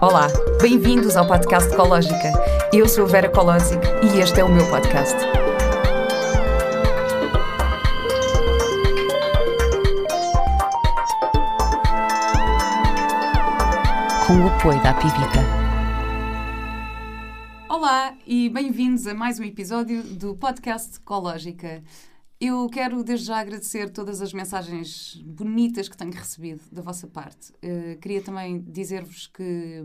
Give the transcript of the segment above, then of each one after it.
Olá, bem-vindos ao podcast Ecológica. Eu sou Vera Colosic e este é o meu podcast. Com o apoio da Pivita. Olá e bem-vindos a mais um episódio do podcast Ecológica. Eu quero desde já agradecer todas as mensagens bonitas que tenho recebido da vossa parte. Uh, queria também dizer-vos que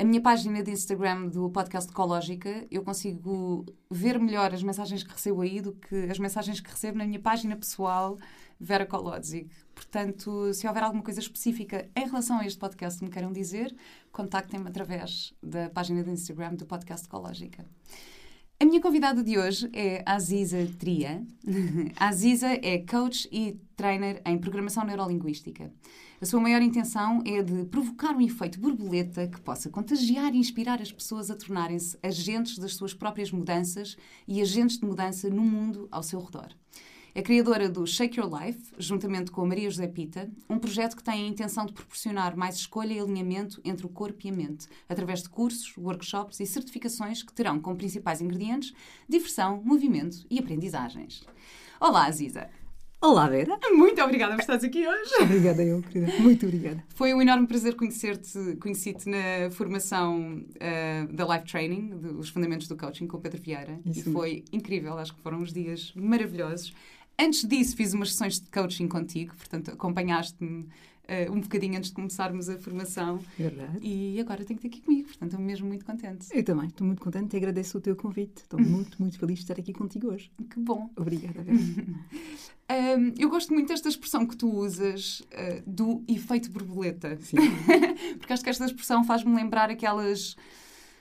a minha página de Instagram do podcast Ecológica, eu consigo ver melhor as mensagens que recebo aí do que as mensagens que recebo na minha página pessoal, Vera Kolodzik. Portanto, se houver alguma coisa específica em relação a este podcast que me queiram dizer, contactem-me através da página de Instagram do podcast Ecológica. A minha convidada de hoje é Aziza Tria. Aziza é coach e trainer em programação neurolinguística. A sua maior intenção é de provocar um efeito borboleta que possa contagiar e inspirar as pessoas a tornarem-se agentes das suas próprias mudanças e agentes de mudança no mundo ao seu redor. É criadora do Shake Your Life, juntamente com a Maria José Pita, um projeto que tem a intenção de proporcionar mais escolha e alinhamento entre o corpo e a mente, através de cursos, workshops e certificações que terão como principais ingredientes diversão, movimento e aprendizagens. Olá, Aziza! Olá, Vera. Muito obrigada por estares aqui hoje. Obrigada, eu, querida. Muito obrigada. Foi um enorme prazer conhecer-te, conheci-te na formação uh, da Life Training, dos Fundamentos do Coaching, com o Pedro Vieira. Isso e foi incrível, acho que foram uns dias maravilhosos. Antes disso, fiz umas sessões de coaching contigo, portanto, acompanhaste-me uh, um bocadinho antes de começarmos a formação. Verdade. E agora tenho que ter aqui comigo, portanto, estou mesmo muito contente. Eu também, estou muito contente e agradeço o teu convite. Estou muito, muito feliz de estar aqui contigo hoje. Que bom. Obrigada, Vera. um, eu gosto muito desta expressão que tu usas, uh, do efeito borboleta. Sim. Porque acho que esta expressão faz-me lembrar aquelas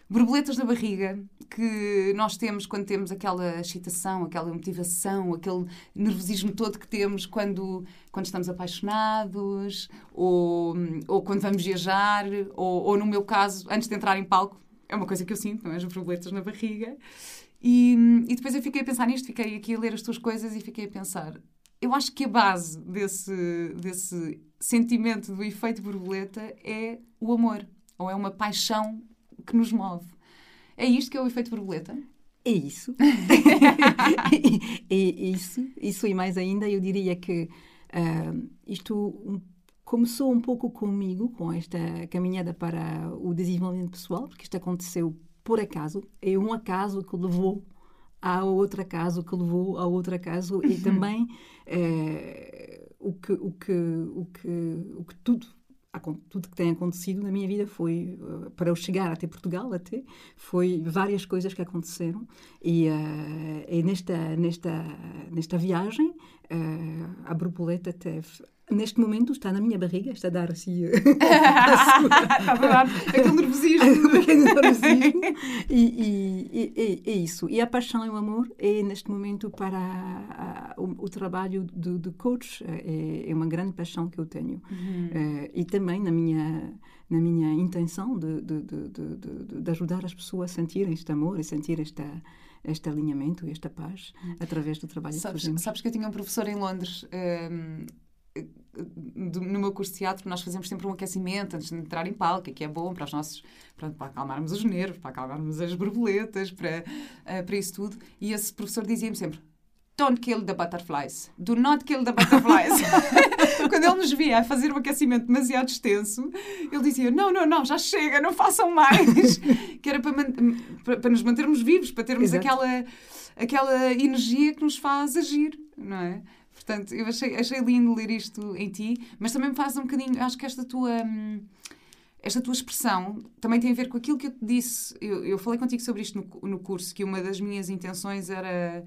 borboletas na barriga que nós temos quando temos aquela excitação, aquela motivação, aquele nervosismo todo que temos quando, quando estamos apaixonados, ou, ou quando vamos viajar, ou, ou no meu caso, antes de entrar em palco, é uma coisa que eu sinto, não é? As borboletas na barriga. E, e depois eu fiquei a pensar nisto, fiquei aqui a ler as tuas coisas e fiquei a pensar. Eu acho que a base desse, desse sentimento do efeito borboleta é o amor, ou é uma paixão que nos move. É isto que é o efeito borboleta? É isso. é isso. Isso e mais ainda, eu diria que uh, isto começou um pouco comigo, com esta caminhada para o desenvolvimento pessoal, porque isto aconteceu por acaso. É um acaso que levou a outro acaso, que levou a outro acaso, e também uh, o, que, o, que, o, que, o que tudo tudo que tem acontecido na minha vida foi uh, para eu chegar até Portugal até foi várias coisas que aconteceram. E, uh, e nesta nesta nesta viagem uh, a borboleta teve neste momento está na minha barriga, está a dar assim. está a dar aquele nervosismo. aquele nervosismo. E, e, e, é isso. E a paixão e o amor é, neste momento, para a, a, o, o, trabalho de, de coach, é, é, uma grande paixão que eu tenho. Uhum. Uh, e também na minha na minha intenção de, de, de, de, ajudar as pessoas a sentirem este amor e sentir esta este alinhamento e esta paz uhum. através do trabalho sabes, que fazemos. Sabes que eu tinha um professor em Londres um, no meu curso de teatro nós fazemos sempre um aquecimento antes de entrar em palco, que é bom para os nossos para, para acalmarmos os nervos, para acalmarmos as borboletas, para, uh, para isso tudo. E esse professor dizia-me sempre: Don't kill the butterflies. Do not kill the butterflies. Quando ele nos via a fazer um aquecimento demasiado extenso, ele dizia: Não, não, não, já chega, não façam mais. que era para, para, para nos mantermos vivos, para termos aquela, aquela energia que nos faz agir, não é? Portanto, eu achei, achei lindo ler isto em ti, mas também me faz um bocadinho. Acho que esta tua. Hum, esta tua expressão também tem a ver com aquilo que eu te disse. Eu, eu falei contigo sobre isto no, no curso, que uma das minhas intenções era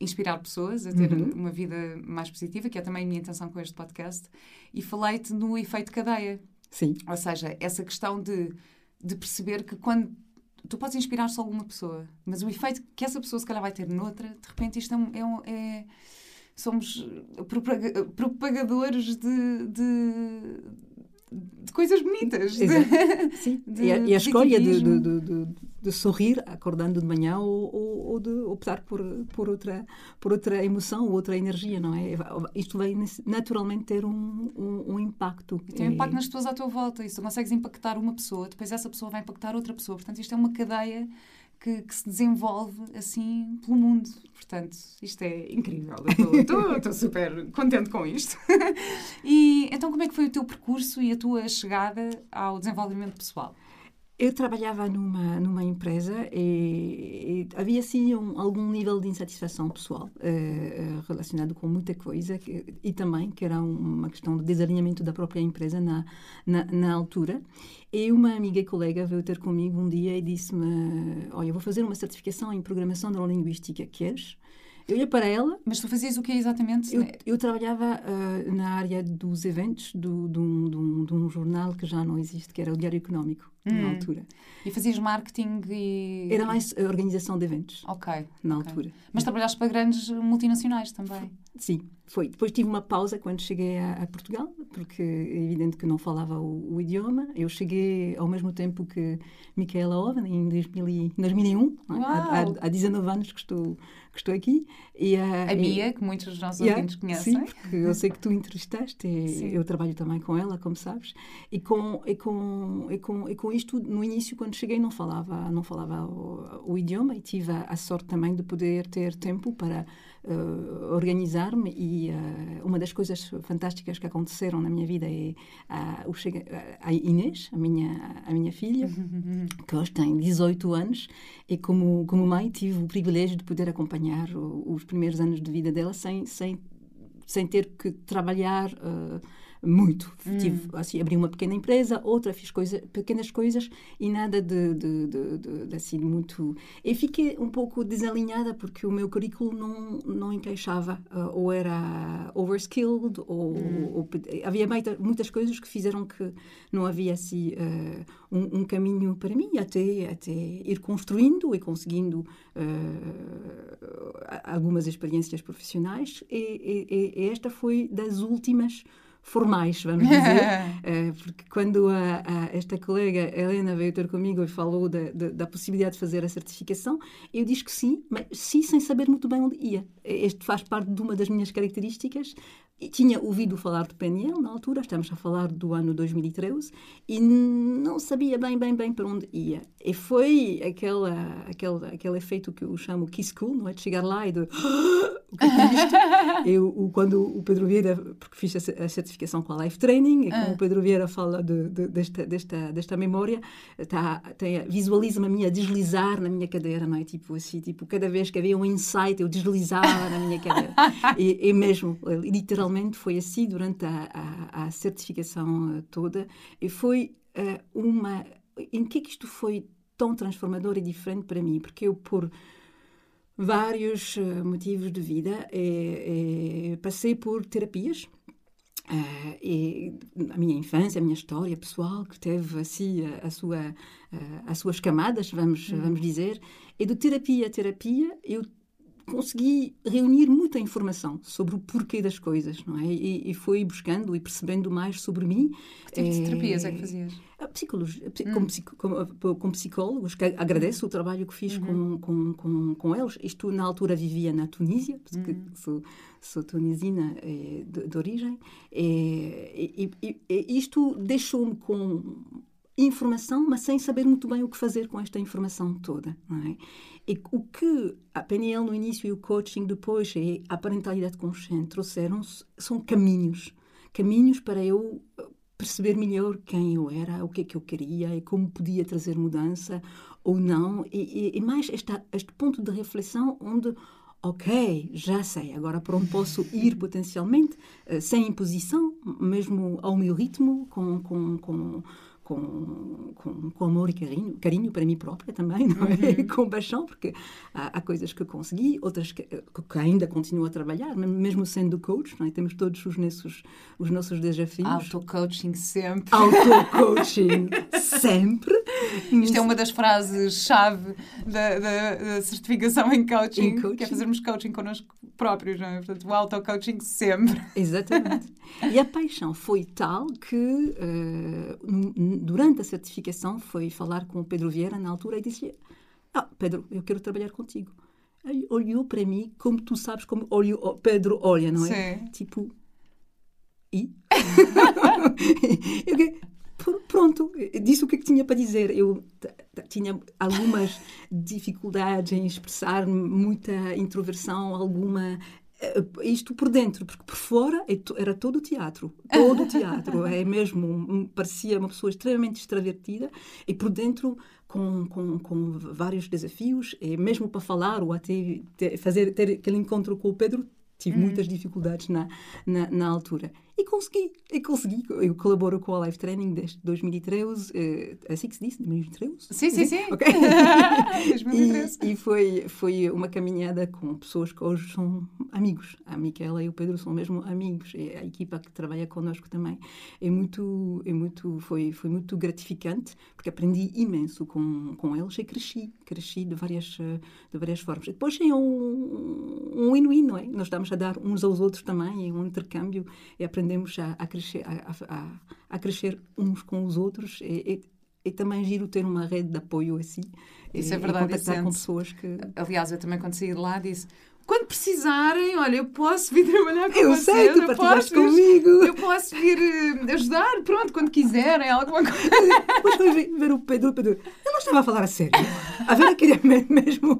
inspirar pessoas a ter uhum. uma vida mais positiva, que é também a minha intenção com este podcast, e falei-te no efeito cadeia. Sim. Ou seja, essa questão de, de perceber que quando tu podes inspirar só uma pessoa, mas o efeito que essa pessoa se calhar vai ter noutra, de repente isto é, é, é somos propagadores de, de, de coisas bonitas. De, Sim. De, e, a, e a escolha de, de, de sorrir acordando de manhã ou, ou, ou, de optar por, por, outra, por outra emoção ou outra energia, não é? Isto vai naturalmente ter um, um, um impacto. Tem um impacto nas pessoas à tua volta e se tu consegues impactar uma pessoa, depois essa pessoa vai impactar outra pessoa. Portanto, isto é uma cadeia que, que, se desenvolve assim pelo mundo. Portanto, isto é incrível. Estou super contente com isto. e então, como é que foi o teu percurso e a tua chegada ao desenvolvimento pessoal? Eu trabalhava numa, numa empresa e, e havia sim um, algum nível de insatisfação pessoal eh, relacionado com muita coisa que, e também que era uma questão de desalinhamento da própria empresa na, na, na altura. E uma amiga e colega veio ter comigo um dia e disse-me: Olha, vou fazer uma certificação em programação neurolinguística, queres? Eu ia para ela. Mas tu fazias o que exatamente? Eu, eu trabalhava uh, na área dos eventos do, de, um, de, um, de, um, jornal que já não existe, que era o Diário Económico, hum. na altura. E fazias marketing e. Era mais organização de eventos. Ok. Na okay. altura. Mas trabalhaste para grandes multinacionais também? Sim, foi. Depois tive uma pausa quando cheguei a, a Portugal, porque é evidente que não falava o, o, idioma. Eu cheguei ao mesmo tempo que Micaela Oven, em 2000, 2001, há, há, há 19 anos que estou que estou aqui. E, uh, a Bia, que muitos dos nossos yeah, ouvintes conhecem. Sim, porque eu sei que tu entrevistaste e eu trabalho também com ela, como sabes. E com, e com, e com, e com isto, no início, quando cheguei, não falava, não falava o, o idioma e tive a, a sorte também de poder ter tempo para uh, organizar-me e uh, uma das coisas fantásticas que aconteceram na minha vida é uh, chega, a Inês, a minha, a minha filha, que hoje tem 18 anos e como, como mãe tive o privilégio de poder acompanhar os primeiros anos de vida dela sem, sem, sem ter que trabalhar muito. Hum. Tive, assim, abri uma pequena empresa, outra fiz coisa, pequenas coisas e nada de, de, de, de, de assim muito. E fiquei um pouco desalinhada porque o meu currículo não, não encaixava, uh, ou era overskilled, ou, hum. ou, havia muitas coisas que fizeram que não havia assim uh, um, um, caminho para mim até, até ir construindo e conseguindo uh, algumas experiências profissionais. E, e, e esta foi das últimas formais, vamos dizer, uh, porque quando a, a, esta colega Helena veio ter comigo e falou da, da, da, possibilidade de fazer a certificação, eu disse que sim, mas sim sem saber muito bem onde ia. Este faz parte de uma das minhas características, e tinha ouvido falar de PNL na altura, estamos a falar do ano 2013, e não sabia bem, bem, bem para onde ia. E foi aquela, aquele, aquele efeito que eu chamo Kiss Cool, não é? De chegar lá e de... o que é isto? eu, quando o Pedro Vieira, porque fiz a, a certificação com a Life Training, e como ah. o Pedro Vieira fala de, de, desta, desta, desta memória, tá, visualiza-me a minha deslizar na minha cadeira, não é? Tipo assim, tipo, cada vez que havia um insight, eu deslizava na minha cadeira. e, e mesmo, literalmente, realmente foi assim durante a, a, a certificação eh, toda e foi uh, uma em que, é que isto foi tão transformador e diferente para mim porque eu por vários uh, motivos de vida passei por terapias Uh, e a minha infância, a minha história pessoal, que teve assim a, a sua, uh, as suas camadas, vamos, uhum. vamos dizer, e de terapia a terapia, eu consegui reunir muita informação sobre o porquê das coisas, não é? E, e fui buscando e percebendo mais sobre mim. Que tipo de terapias é que fazias? Psicologia, hum. como, como, psicólogos, que agradeço o trabalho que fiz uhum. com, com, com, com, eles. Isto, na altura, vivia na Tunísia, porque uhum. sou, sou tunisina é, de, de, origem. E, e, isto deixou-me com informação, mas sem saber muito bem o que fazer com esta informação toda. É? E o que a PNL no início e o coaching depois e a parentalidade consciente trouxeram são caminhos. Caminhos para eu eh, perceber melhor quem eu era, o que é que eu queria e como podia trazer mudança ou não. E, e, e mais esta, este ponto de reflexão onde ok, já sei, agora para onde posso ir potencialmente, uh, sem imposição, mesmo ao meu ritmo, com, com, com, com, com, com amor e carinho, carinho para mim própria também, não é? Uhum. com paixão, porque há, há, coisas que consegui, outras que, que, ainda continuo a trabalhar, mesmo sendo coach, não é? temos todos os nossos, os nossos desafios. Auto-coaching sempre. Auto-coaching sempre. Isto é uma das frases-chave da, da, da, certificação em coaching, em coaching, que é fazermos coaching connosco próprios, não é? Portanto, o auto-coaching sempre. Exatamente. E a paixão foi tal que uh, durante a certificação, foi falar com o Pedro Vieira na altura e disse: Ah, Pedro, eu quero trabalhar contigo. Aí olhou para mim, como tu sabes como olho, Pedro olha, não é? Sim. Tipo, e? pronto, disse o que, é que tinha para dizer. Eu tinha algumas dificuldades em expressar muita introversão, alguma eh, isto por dentro, porque por fora é era todo teatro, todo teatro, é mesmo, parecia uma pessoa extremamente extravertida e por dentro com, com, com vários desafios, e mesmo para falar ou até ter, fazer ter aquele encontro com o Pedro, tive uhum. muitas dificuldades na, na, na altura. E consegui, e consegui. Eu colaboro com a Live Training desde 2013. Uh, assim que se disse? 2013? Sim, sim, sim. Ok. 2013. E, e, foi, foi uma caminhada com pessoas que hoje são amigos. A Miquela e o Pedro são mesmo amigos. A equipa que trabalha connosco também é muito, é muito, foi, foi muito gratificante, porque aprendi imenso com, com eles e cresci. Cresci de várias, de várias formas. E depois é um, um win-win, não é? Nós estamos a dar uns aos outros também, é um intercâmbio, é aprender aprendemos a, a crescer, a, a, crescer uns com os outros. É, é, é, também giro ter uma rede de apoio assim. Isso é, é verdade. E contactar com pessoas que... Aliás, eu também quando saí de lá disse quando precisarem, olha, eu posso vir trabalhar com eu vocês. Sei, tu eu posso comigo. Eu posso vir uh, ajudar, pronto, quando quiserem, alguma coisa. Depois foi ver o Pedro, o Pedro, eu não estava a falar a sério. A Vera queria mesmo...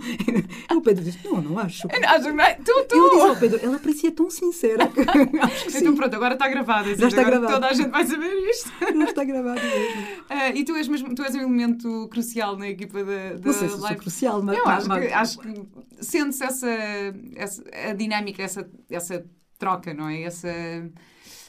O Pedro disse, não, não acho. Acho não, tu, tu. Eu disse ao Pedro, ela parecia tão sincera que acho que Então pronto, agora está gravado. Já está gravado. Toda a gente vai saber isto. Já está gravado mesmo. Uh, e tu és, mesmo, tu és um elemento crucial na equipa da, da não sei se Live. crucial, mas... Eu acho, que, acho que sente-se essa, essa dinâmica, essa, essa troca, não é? Essa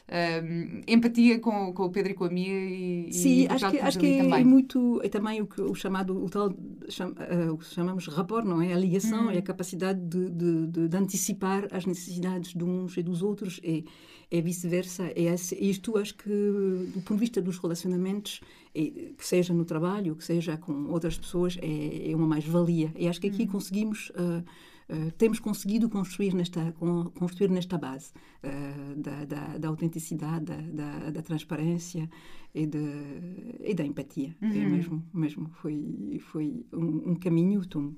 um, empatia com, com o Pedro e com a Mia e, Sim, e acho que, acho que é muito é também o, que, o chamado o tal cham, uh, o que chamamos rapport não é a ligação uhum. é a capacidade de, de, de, de, antecipar as necessidades de uns e dos outros e é vice-versa é isto acho que do ponto de vista dos relacionamentos é, que seja no trabalho que seja com outras pessoas é, é uma mais valia e acho que aqui uhum. conseguimos uh, Uh, temos conseguido construir nesta, construir nesta base uh, da, da, da, autenticidade, da, da, transparência e, de, e da empatia. É uhum. É mesmo, mesmo foi, foi um, um caminho. Então,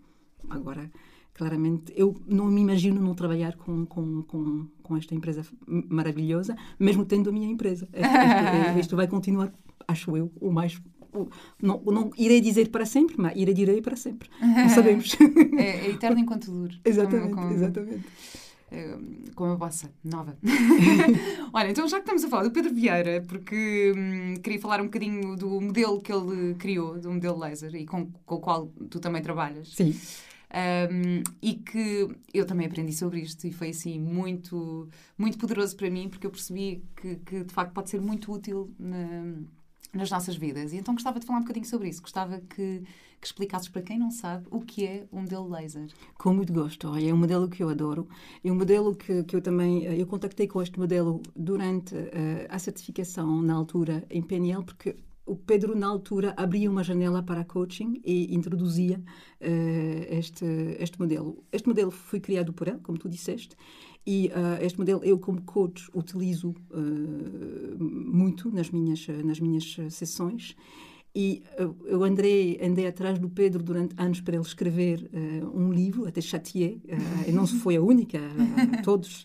agora, claramente, eu não me imagino não trabalhar com, com, com, com esta empresa maravilhosa, mesmo tendo a minha empresa. Isto vai continuar, acho eu, o mais não, não irei dizer para sempre, mas irei dizer para sempre. Não sabemos. é, é eterno enquanto dure. Exatamente, como, como, exatamente. Como a vossa, nova. Olha, então já que estamos a falar do Pedro Vieira, porque hum, queria falar um bocadinho do modelo que ele criou, do modelo laser, e com, com o qual tu também trabalhas. Sim. Um, e que eu também aprendi sobre isto e foi assim muito muito poderoso para mim porque eu percebi que, que de facto pode ser muito útil na, nas nossas vidas. E então gostava de falar um bocadinho sobre isso. Gostava que, que explicasses para quem não sabe o que é um modelo laser. Com muito gosto. Olha, é um modelo que eu adoro. É um modelo que, que eu também... Eu contactei com este modelo durante uh, a certificação, na altura, em PNL, porque o Pedro, na altura, abria uma janela para coaching e introduzia uh, este, este modelo. Este modelo foi criado por ele, como tu disseste, e uh, este modelo eu, como coach, utilizo uh, muito nas minhas, nas minhas sessões. E eu andei, andei atrás do Pedro durante anos para ele escrever uh, um livro, até chateei, uh, e não foi a única, uh, todos.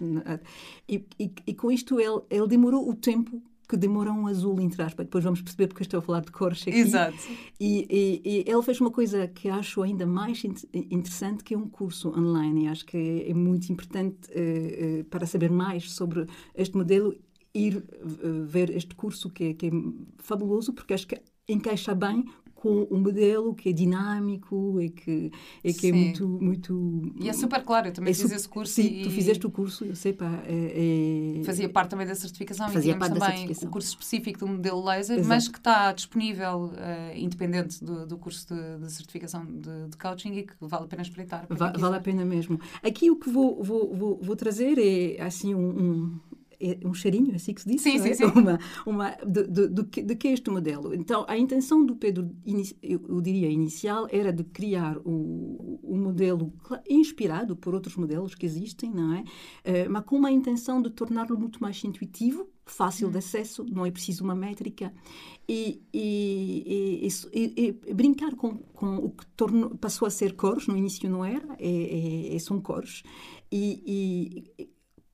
E, e, e, com isto ele, ele demorou o tempo que demora um azul, entre aspas. Depois vamos perceber porque estou a falar de cores aqui. Exato. E, e, e, ele fez uma coisa que acho ainda mais interessante, que é um curso online. E acho que é, é muito importante uh, uh, para saber mais sobre este modelo, ir uh, ver este curso que é, que é fabuloso, porque acho que encaixa bem com um modelo que é dinâmico e que, e que é muito, muito... E é super claro, eu também é fiz esse curso. Sim, e... tu fizeste o curso, eu sei, pá. É, é... Fazia parte também da certificação Fazia e parte também o curso específico do modelo laser, Exato. mas que está disponível uh, independente do, do curso de, de certificação de, de, coaching e que vale a pena espreitar. Va vale a pena mesmo. Aqui o que vou, vou, vou, vou trazer é assim um, um um cheirinho, é assim que se diz? Sim, sim, é? sim. Uma, uma, de, de, de, que, de que é este modelo? Então, a intenção do Pedro, eu, diria inicial, era de criar o, o modelo inspirado por outros modelos que existem, não é? Uh, mas com uma intenção de torná-lo muito mais intuitivo, fácil de acesso, não é preciso uma métrica. E, e, e, e brincar com, com, o que tornou, passou a ser cores, no início não era, é, é, é são cores. E,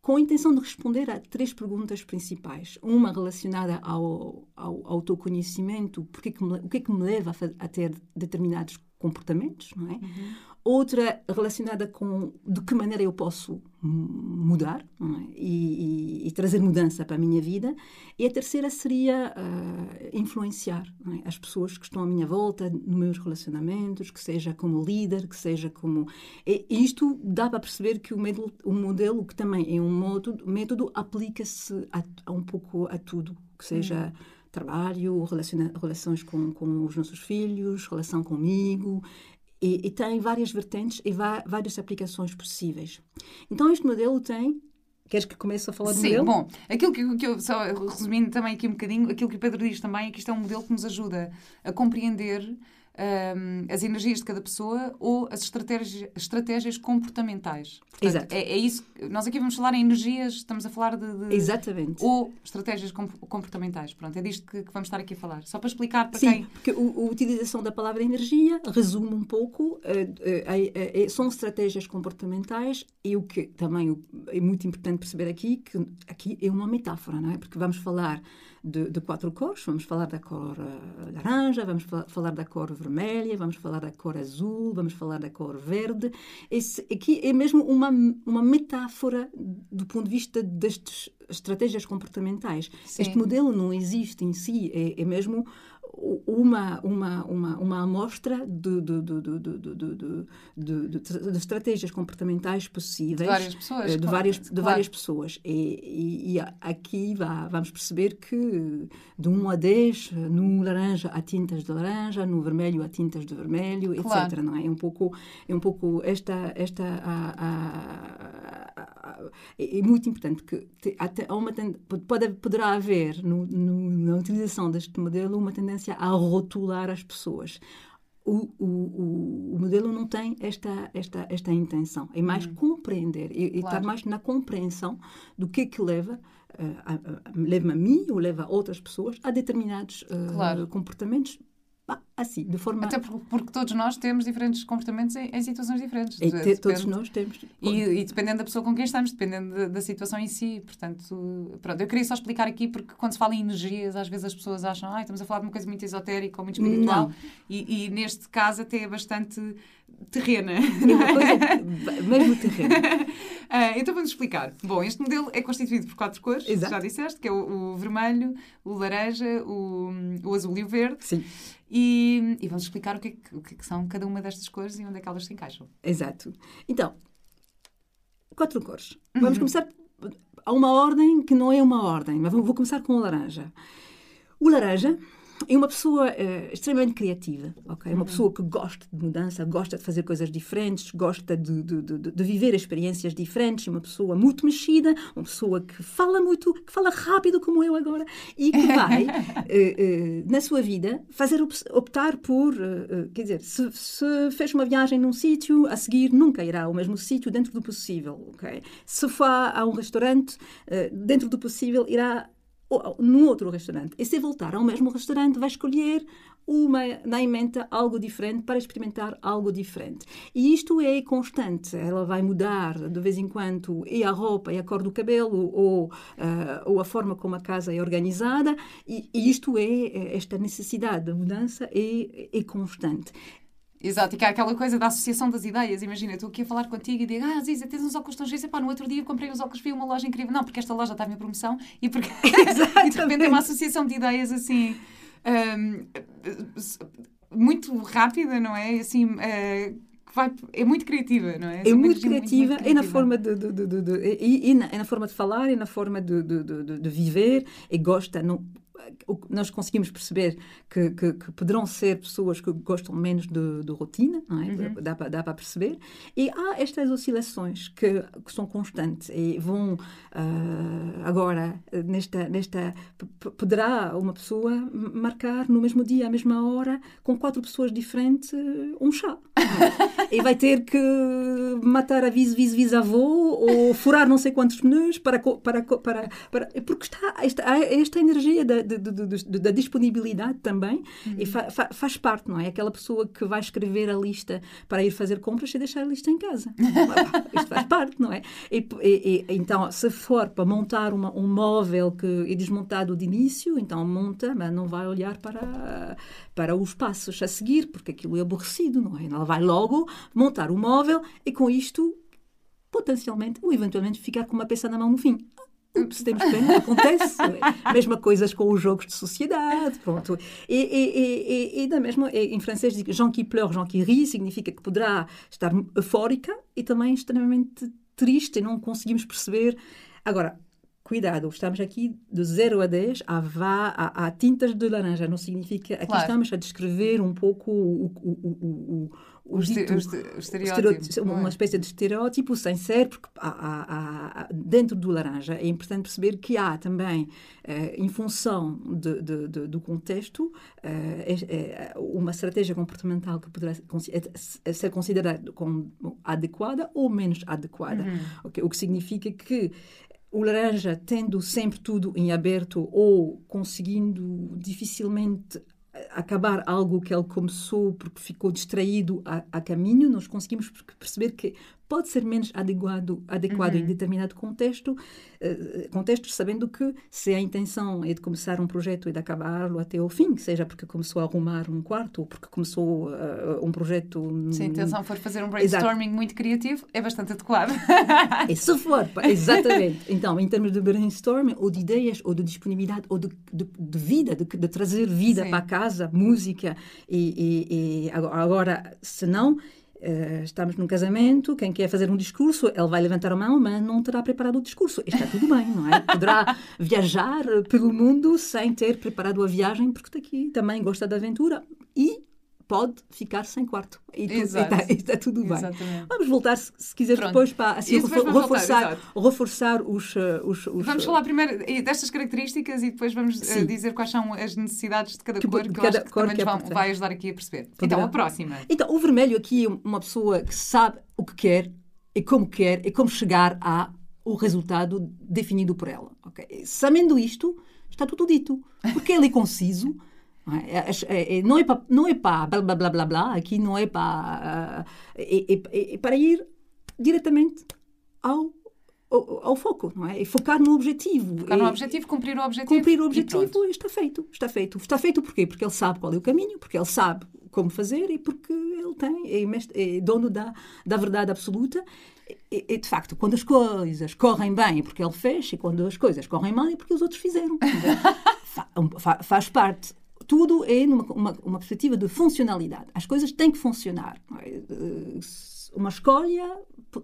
com a intenção de responder a três perguntas principais. Uma relacionada ao, ao autoconhecimento, porque que me, o que é que me leva a, a ter determinados comportamentos, não é? Uhum outra relacionada com de que maneira eu posso mudar é? e, e, e, trazer mudança para a minha vida. E a terceira seria uh, influenciar é? as pessoas que estão à minha volta, nos meus relacionamentos, que seja como líder, que seja como. E isto dá para perceber que o modelo, o modelo que também é um método, método aplica-se a, a, um pouco a tudo, que seja. Hum trabalho, relações com, com os nossos filhos, relação comigo, e, e tem várias vertentes e várias aplicações possíveis. Então, este modelo tem Queres que comece a falar do Sim, modelo? bom, aquilo que, que, eu, só resumindo também aqui um bocadinho, aquilo que o Pedro diz também é que isto é um modelo que nos ajuda a compreender um, as energias de cada pessoa ou as estratégias, estratégias comportamentais. Portanto, Exato. É, é, isso. Nós aqui vamos falar em energias, estamos a falar de. de Exatamente. Ou estratégias comportamentais. Pronto, é disto que, que, vamos estar aqui a falar. Só para explicar para Sim, quem. porque o, a utilização da palavra energia resume um pouco. Uh, uh, uh, são estratégias comportamentais e o que também é muito importante perceber aqui que aqui é uma metáfora, não é? Porque vamos falar de, de, quatro cores. Vamos falar da cor uh, laranja, vamos fa falar da cor vermelha, vamos falar da cor azul, vamos falar da cor verde. Esse aqui é mesmo uma, uma metáfora do ponto de vista destas estratégias comportamentais. Sim. Este modelo não existe em si, é, é mesmo uma, uma, uma, uma amostra de, de, de, de, estratégias comportamentais possíveis de várias pessoas, de várias, de claro. várias pessoas. E, e, e aqui vá, vamos perceber que de 1 a 10, no laranja há tintas de laranja, no vermelho há tintas de vermelho, claro. etc. Não é? é um pouco, é um pouco esta, esta a, a, a, é muito importante que até uma, pode, poderá haver no, no, na utilização deste modelo uma tendência tendência a rotular as pessoas. O, o, o, modelo não tem esta, esta, esta intenção. É mais hum. compreender e, claro. e estar mais na compreensão do que é que leva uh, leva a mim ou leva a outras pessoas a determinados uh, claro. comportamentos assim, de forma... Até porque, porque, todos nós temos diferentes comportamentos em, em situações diferentes. E te, todos nós temos. E, e, dependendo da pessoa com quem estamos, dependendo da, da, situação em si. Portanto, pronto, eu queria só explicar aqui, porque quando se fala em energias, às vezes as pessoas acham, ah, estamos a falar de uma coisa muito esotérica ou muito espiritual. E, e, neste caso até é bastante terrena. É uma coisa mesmo terrena. Uh, então vamos explicar. Bom, este modelo é constituído por quatro cores, Exato. já disseste, que é o, o vermelho, o laranja, o, o azul e o verde. Sim. E, e vamos explicar o que, é que, o que, é que são cada uma destas cores e onde é que elas se encaixam. Exato. Então, quatro cores. Vamos uhum. começar a uma ordem que não é uma ordem, mas vou começar com o laranja. O laranja é uma pessoa uh, extremamente criativa, ok? Uma uhum. pessoa que gosta de mudança, gosta de fazer coisas diferentes, gosta de, de, de, de, viver experiências diferentes, uma pessoa muito mexida, uma pessoa que fala muito, que fala rápido como eu agora e que vai, uh, uh, na sua vida, fazer optar por, quer dizer, se, se fez uma viagem num sítio, a seguir nunca irá ao mesmo sítio dentro do possível, ok? Se for a um restaurante, dentro do possível irá num outro restaurante. E se voltar ao mesmo restaurante, vai escolher uma na emenda algo diferente para experimentar algo diferente. E isto é constante. Ela vai mudar de vez em quando e a roupa e a cor do cabelo ou, uh, ou a forma como a casa é organizada. E, e isto é esta necessidade de mudança é, é constante. Exato, e que há aquela coisa da associação das ideias. Imagina, estou aqui a falar contigo e digo, ah, Ziza, tens uns óculos tão giros. Pá, no outro dia comprei uns óculos, vi uma loja incrível. Não, porque esta loja estava em promoção e, porque... e de repente é uma associação de ideias assim. Um, muito rápida, não é? Assim, uh, vai, é muito criativa, não é? É muito criativa, muito, muito criativa, e na forma de, de, de, de e, e, na, na, forma de falar, e na forma de, de, viver, e gosta, não, nós conseguimos perceber que, que, que, poderão ser pessoas que gostam menos de, de rotina, não é? Uhum. Dá, para, dá para perceber. E há estas oscilações que, que são constantes e vão uh, agora, nesta, nesta. Poderá uma pessoa marcar no mesmo dia, à mesma hora, com quatro pessoas diferentes, um chá. E vai ter que matar a vice-vice-avô ou furar não sei quantos pneus para, para, para, para porque está esta, esta energia da, da, da, da disponibilidade também uhum. e fa, fa, faz parte, não é? Aquela pessoa que vai escrever a lista para ir fazer compras e deixar a lista em casa. Isto faz parte, não é? E, e, e, então, se for para montar uma, um móvel que é desmontado de início, então monta, mas não vai olhar para, para os passos a seguir, porque aquilo é aborrecido, não é? Ela vai logo montar o móvel e com isto, potencialmente ou eventualmente ficar com uma peça na mão no fim. Ups, temos pena, acontece. É? Mesma coisas com os jogos de sociedade, pronto. E, e, e, e da mesma, em francês diz Jean qui pleure, Jean qui rit, significa que poderá estar eufórica e também extremamente triste e não conseguimos perceber. Agora, cuidado, estamos aqui de 0 a 10, há, há, há, tintas de laranja, não significa. Aqui claro. estamos a descrever um pouco o, o, o, o, o, dito, estereótipo. Uma espécie de estereótipo sem ser, porque há, há, dentro do laranja é importante perceber que há também, eh, em função de, de, de, do contexto, eh, é, é uma estratégia comportamental que poderá é, ser considerada como adequada ou menos adequada. Uhum. Okay? O que significa que o laranja tendo sempre tudo em aberto ou conseguindo dificilmente acabar algo que ele começou porque ficou distraído a, a caminho, nós conseguimos perceber que pode ser menos adequado, adequado uhum. em determinado contexto, uh, contextos, sabendo que se a intenção é de começar um projeto e de acabá-lo até ao fim, seja porque começou a arrumar um quarto ou porque começou uh, um projeto... Se a intenção for fazer um brainstorming Exato. muito criativo, é bastante adequado. e se for, exatamente. Então, em termos de brainstorming, ou de ideias, ou de disponibilidade, ou de, de, de vida, de, de, trazer vida Sim. para casa, música, e, e, e agora, se não Uh, estamos num casamento, quem quer fazer um discurso, ele vai levantar a mão, mas não terá preparado o discurso. Está tudo bem, não é? Poderá viajar pelo mundo sem ter preparado a viagem, porque daqui também gosta da aventura e pode ficar sem quarto. E está, está, tudo bem. Exatamente. Vamos voltar, se, se quiser, Pronto. depois para assim, reforçar, voltar, reforçar os, eh, os, os, Vamos falar primeiro destas características e depois vamos uh, dizer quais são as necessidades de cada que, cor, que cada eu acho que também que é nos vai ajudar aqui a perceber. Poderá. Então, a próxima. Então, o vermelho aqui é uma pessoa que sabe o que quer e como quer e como chegar ao resultado definido por ela. Okay? Sabendo isto, está tudo dito. Porque ele é conciso não é, é, é, é é para não é para blá, blá blá blá blá aqui não é para é, é, é para ir diretamente ao ao, ao, foco, não é? E focar no objetivo. Focar no objetivo, cumprir o objetivo. Cumprir o objetivo está feito. Está feito. Está feito porquê? Porque ele sabe qual é o caminho, porque ele sabe como fazer e porque ele tem, é, é dono da, da verdade absoluta. E, e, de facto, quando as coisas correm bem é porque ele fez, e quando as coisas correm mal é porque os outros fizeram. faz parte tudo é numa uma, uma perspectiva de funcionalidade. As coisas têm que funcionar. É? Uma escolha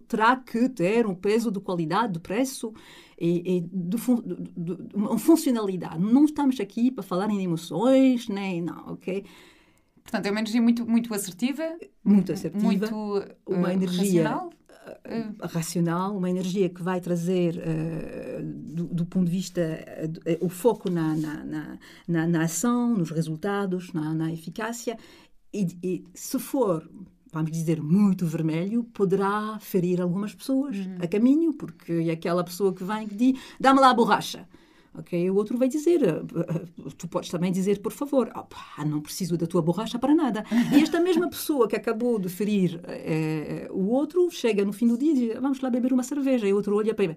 terá que ter um peso de qualidade, de preço e, e de, de, de, uma funcionalidade. Não estamos aqui para falar em emoções, nem não, ok? Portanto, é uma energia muito, muito assertiva. Muito assertiva. Muito uma uh, energia racional racional, uma energia que vai trazer, uh, do, do, ponto de vista, uh, o foco na, na, na, na, ação, nos resultados, na, na eficácia. E, e, se for, vamos dizer, muito vermelho, poderá ferir algumas pessoas uhum. a caminho, porque é aquela pessoa que vem e diz: dá-me lá a borracha. Ok, o outro vai dizer, eh, eh, tu podes também dizer, por favor, oh, não preciso da tua borracha para nada. E esta mesma pessoa que acabou de ferir é, o outro chega no fim do dia e diz, vamos lá beber uma cerveja. E o outro olha para ele,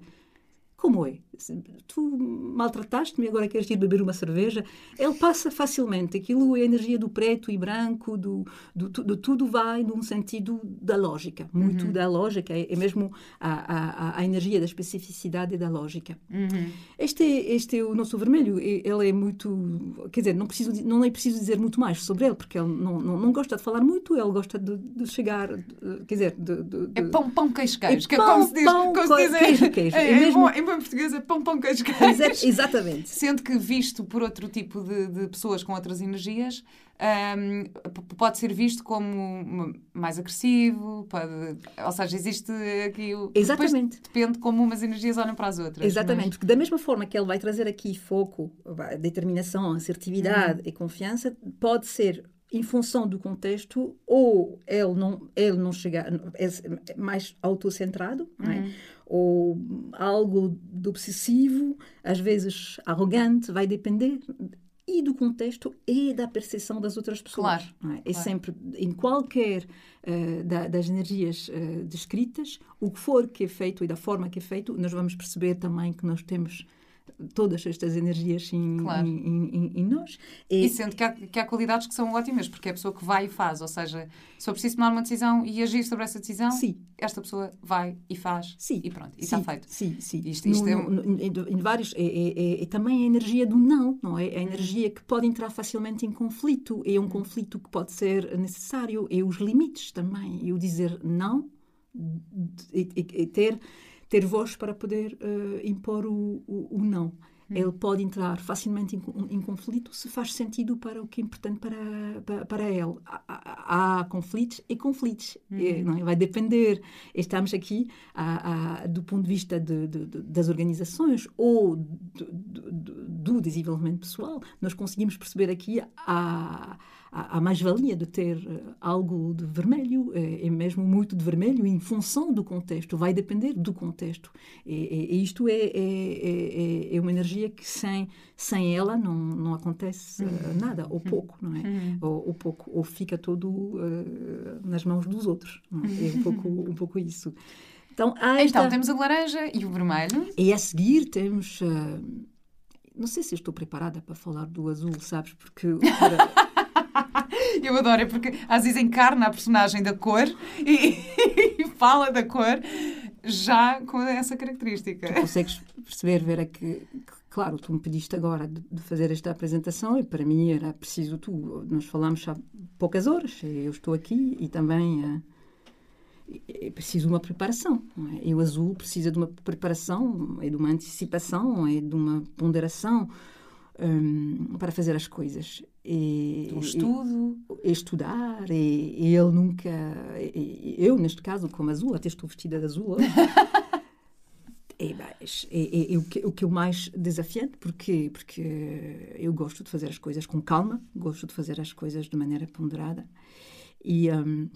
como é? Tu maltrataste-me e agora queres ir beber uma cerveja? Ele passa facilmente. Aquilo é a energia do preto e branco, do, do, do tudo vai num sentido da lógica. Muito uhum. da lógica. É, é mesmo a, a, a, energia da especificidade e da lógica. Uhum. Este, é, este é o nosso vermelho. Ele é muito... Quer dizer, não, preciso, não é preciso dizer muito mais sobre ele, porque ele não, não, não gosta de falar muito, ele gosta de, de chegar... De, quer dizer... De, de, é pão, pão, queijo, queijo. É que é como se diz, pão, como se diz queijo, queijo. É, é, mesmo... em, em português é pão, pão, queijo, queijo. Exatamente. Sendo que, visto por outro tipo de, de pessoas com outras energias, um, pode ser visto como mais agressivo, pode, ou seja, existe aqui o. Exatamente. depende como umas energias olham para as outras. Exatamente, mas... porque da mesma forma que ele vai trazer aqui foco, determinação, assertividade uhum. e confiança, pode ser em função do contexto, ou ele não, ele não chega, é mais autocentrado, não é? Ou algo de obsessivo, às vezes arrogante, vai depender e do contexto e da percepção das outras pessoas. Claro, é? É claro. sempre, em qualquer eh, da- das energias eh, descritas, o que for que é feito e da forma que é feito, nós vamos perceber também que nós temos todas estas energias em, Claro. em, em- em- nós. E- E sendo que há, que há qualidades que são ótimas, porque é a pessoa que vai e faz. Ou seja, se eu preciso tomar uma decisão e agir sobre essa decisão, Sim. esta pessoa vai e faz. Sim. E pronto, e sim, está feito. Sim, sim. Isto- isto é No- no- no- em, vários, é, é- é- é também a energia do não, não é? Uhum. A energia que pode entrar facilmente em conflito. É um conflito que pode ser necessário. É os limites também. E o dizer não e ter, ter voz para poder eh, impor o, o, o não. Uhum. Ele pode entrar facilmente em, em conflito se faz sentido para o que é importante para, para, para ele. Há, há- há conflitos e conflitos. É, não é? Vai depender. Estamos aqui a- a- do ponto de vista de- de- de- das organizações ou do, do- do- do desenvolvimento pessoal. Nós conseguimos perceber aqui a, a, a mais-valia de ter eh, algo de vermelho, eh, é mesmo muito de vermelho, em função do contexto. Vai depender do contexto. E, e- isto é, é, é- é uma energia que sem, sem ela não, não acontece eh, nada, ou pouco, não é? Ou, ou pouco, ou fica todo eh, nas mãos dos outros. é? É um pouco, um pouco isso. Então, esta... Então, temos o laranja e o vermelho. E a seguir temos. ah, não sei se estou preparada para falar do azul, sabes? Porque. para- Eu adoro, é porque às vezes encarna a personagem da cor e, e fala da cor já com essa característica. consegues perceber, Vera, que, que, claro, tu me pediste agora de, de fazer esta apresentação e para mim era preciso tu. Nós falamos há poucas horas, eu estou aqui e também. é é preciso uma preparação. é? E o azul precisa de uma preparação, é de uma antecipação, é de uma ponderação hum, para fazer as coisas. E, e- estudo. e estudar e, e ele nunca eu neste caso como azul até estou vestida de azul é, é, é- é o, que, o que o mais desafiante porque porque eu gosto de fazer as coisas com calma gosto de fazer as coisas de maneira ponderada e hum,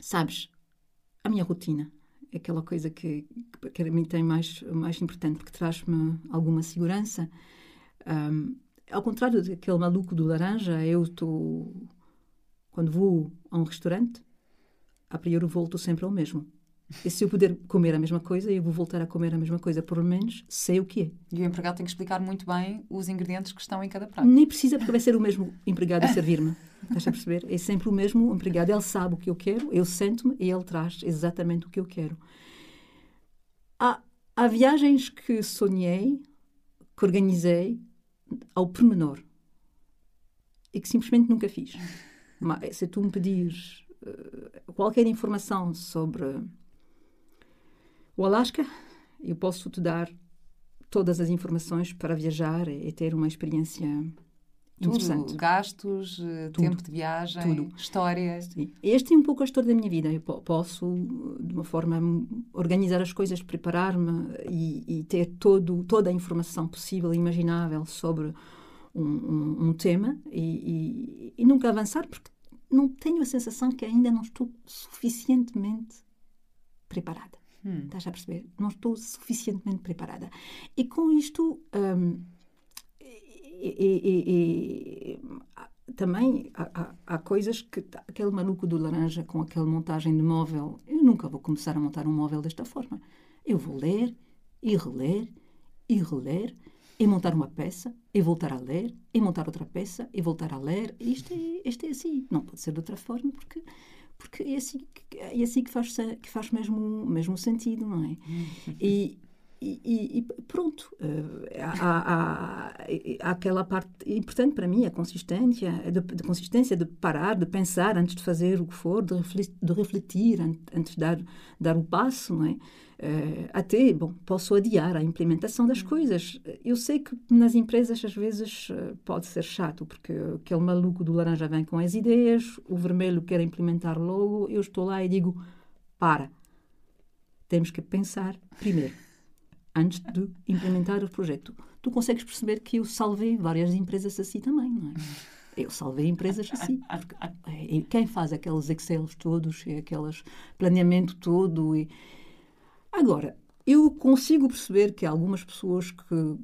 sabes a minha rotina é aquela coisa que, que para mim tem mais mais importante porque traz-me alguma segurança Hum, ao contrário daquele maluco do laranja, eu estou. Quando vou a um restaurante, a priori volto sempre ao mesmo. E se eu puder comer a mesma coisa, eu vou voltar a comer a mesma coisa. Por lo menos sei o que é. E o empregado tem que explicar muito bem os ingredientes que estão em cada prato. Nem precisa, porque vai ser o mesmo empregado a servir-me. Estás a perceber? É sempre o mesmo empregado. Ele sabe o que eu quero, eu sento-me e ele traz exatamente o que eu quero. Há, há viagens que sonhei, que organizei ao pormenor e que simplesmente nunca fiz. Mas, se tu me pedires eh, qualquer informação sobre o Alasca, eu posso te dar todas as informações para viajar e, e ter uma experiência. Tudo, gastos, eh, Tudo. tempo de viagem, Tudo. história. Sim. Este é um pouco a história da minha vida. Eu po- posso, de uma forma, organizar as coisas, preparar-me e, e ter todo, toda a informação possível e imaginável sobre um, um- um tema e, e- e nunca avançar, porque não tenho a sensação que ainda não estou suficientemente preparada. Hum. Estás a perceber? Não estou suficientemente preparada. E com isto. hum, e- e- e- também há, há- há coisas que aquele maluco do laranja com aquela montagem de móvel, eu nunca vou começar a montar um móvel desta forma. Eu vou ler e reler e reler e montar uma peça e voltar a ler e montar outra peça e voltar a ler. Isto é, isto é assim. Não pode ser de outra forma porque porque é assim que, é assim que faz que faz mesmo mesmo sentido, não é? E e, e- e pronto, eh, há, há- há- aquela parte importante para mim, a consistência, de, de consistência de parar, de pensar antes de fazer o que for, de refletir, de refletir an- antes de dar, dar o passo, não é? Eh, até, bom, posso adiar a implementação das coisas. Eu sei que nas empresas às vezes eh, pode ser chato, porque aquele maluco do laranja vem com as ideias, o vermelho quer implementar logo, eu estou lá e digo, para, temos que pensar primeiro antes de implementar o projeto. Tu consegues perceber que eu salvei várias empresas assim também, não é? Eu salvei empresas assim. Porque, é, quem faz aqueles Excels todos e aqueles planeamento todo e agora eu consigo perceber que algumas pessoas que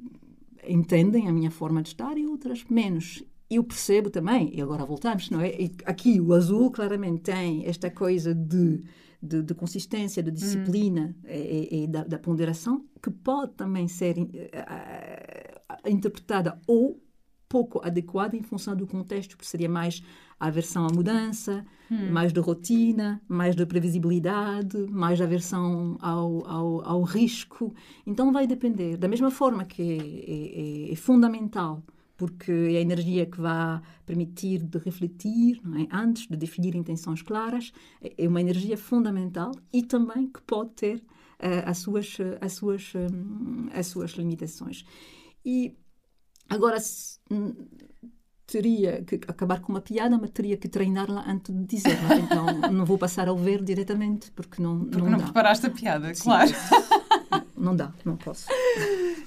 entendem a minha forma de estar e outras menos. Eu percebo também, e agora voltamos, não é? E aqui o azul claramente tem esta coisa de, de, de consistência, de disciplina hum. e, e da, da, ponderação, que pode também ser uh, interpretada ou pouco adequada em função do contexto, que seria mais aversão à mudança, hum. mais de rotina, mais de previsibilidade, mais de aversão ao, ao, ao risco. Então vai depender. Da mesma forma que é, é, é fundamental porque é a energia que vai permitir de refletir é? antes de definir intenções claras é, é uma energia fundamental e também que pode ter uh, as suas as suas um, as suas limitações e Agora, teria que acabar com uma piada, mas teria que treiná-la antes de dizê-la. Então, não vou passar ao ver diretamente, porque não Porque não, não dá. preparaste a piada, Sim. claro. Não dá, não posso.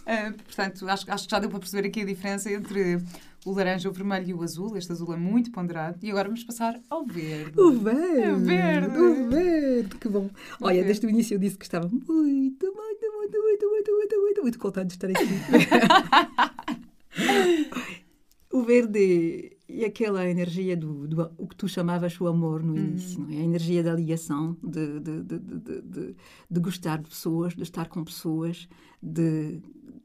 Eh, portanto, acho, acho que já deu para perceber aqui a diferença entre o laranja, o vermelho e o azul. Este azul é muito ponderado. E agora vamos passar ao verde. O verde! É verde! O verde! Que bom! Olha, desde o início eu disse que estava muito, muito, muito, muito, muito, muito, muito, muito contente de estar aqui. o verde e aquela energia do, do, o que tu chamavas o amor no hum. início, hum. não é? a energia da ligação, de de, de, de, de, gostar de pessoas, de estar com pessoas, de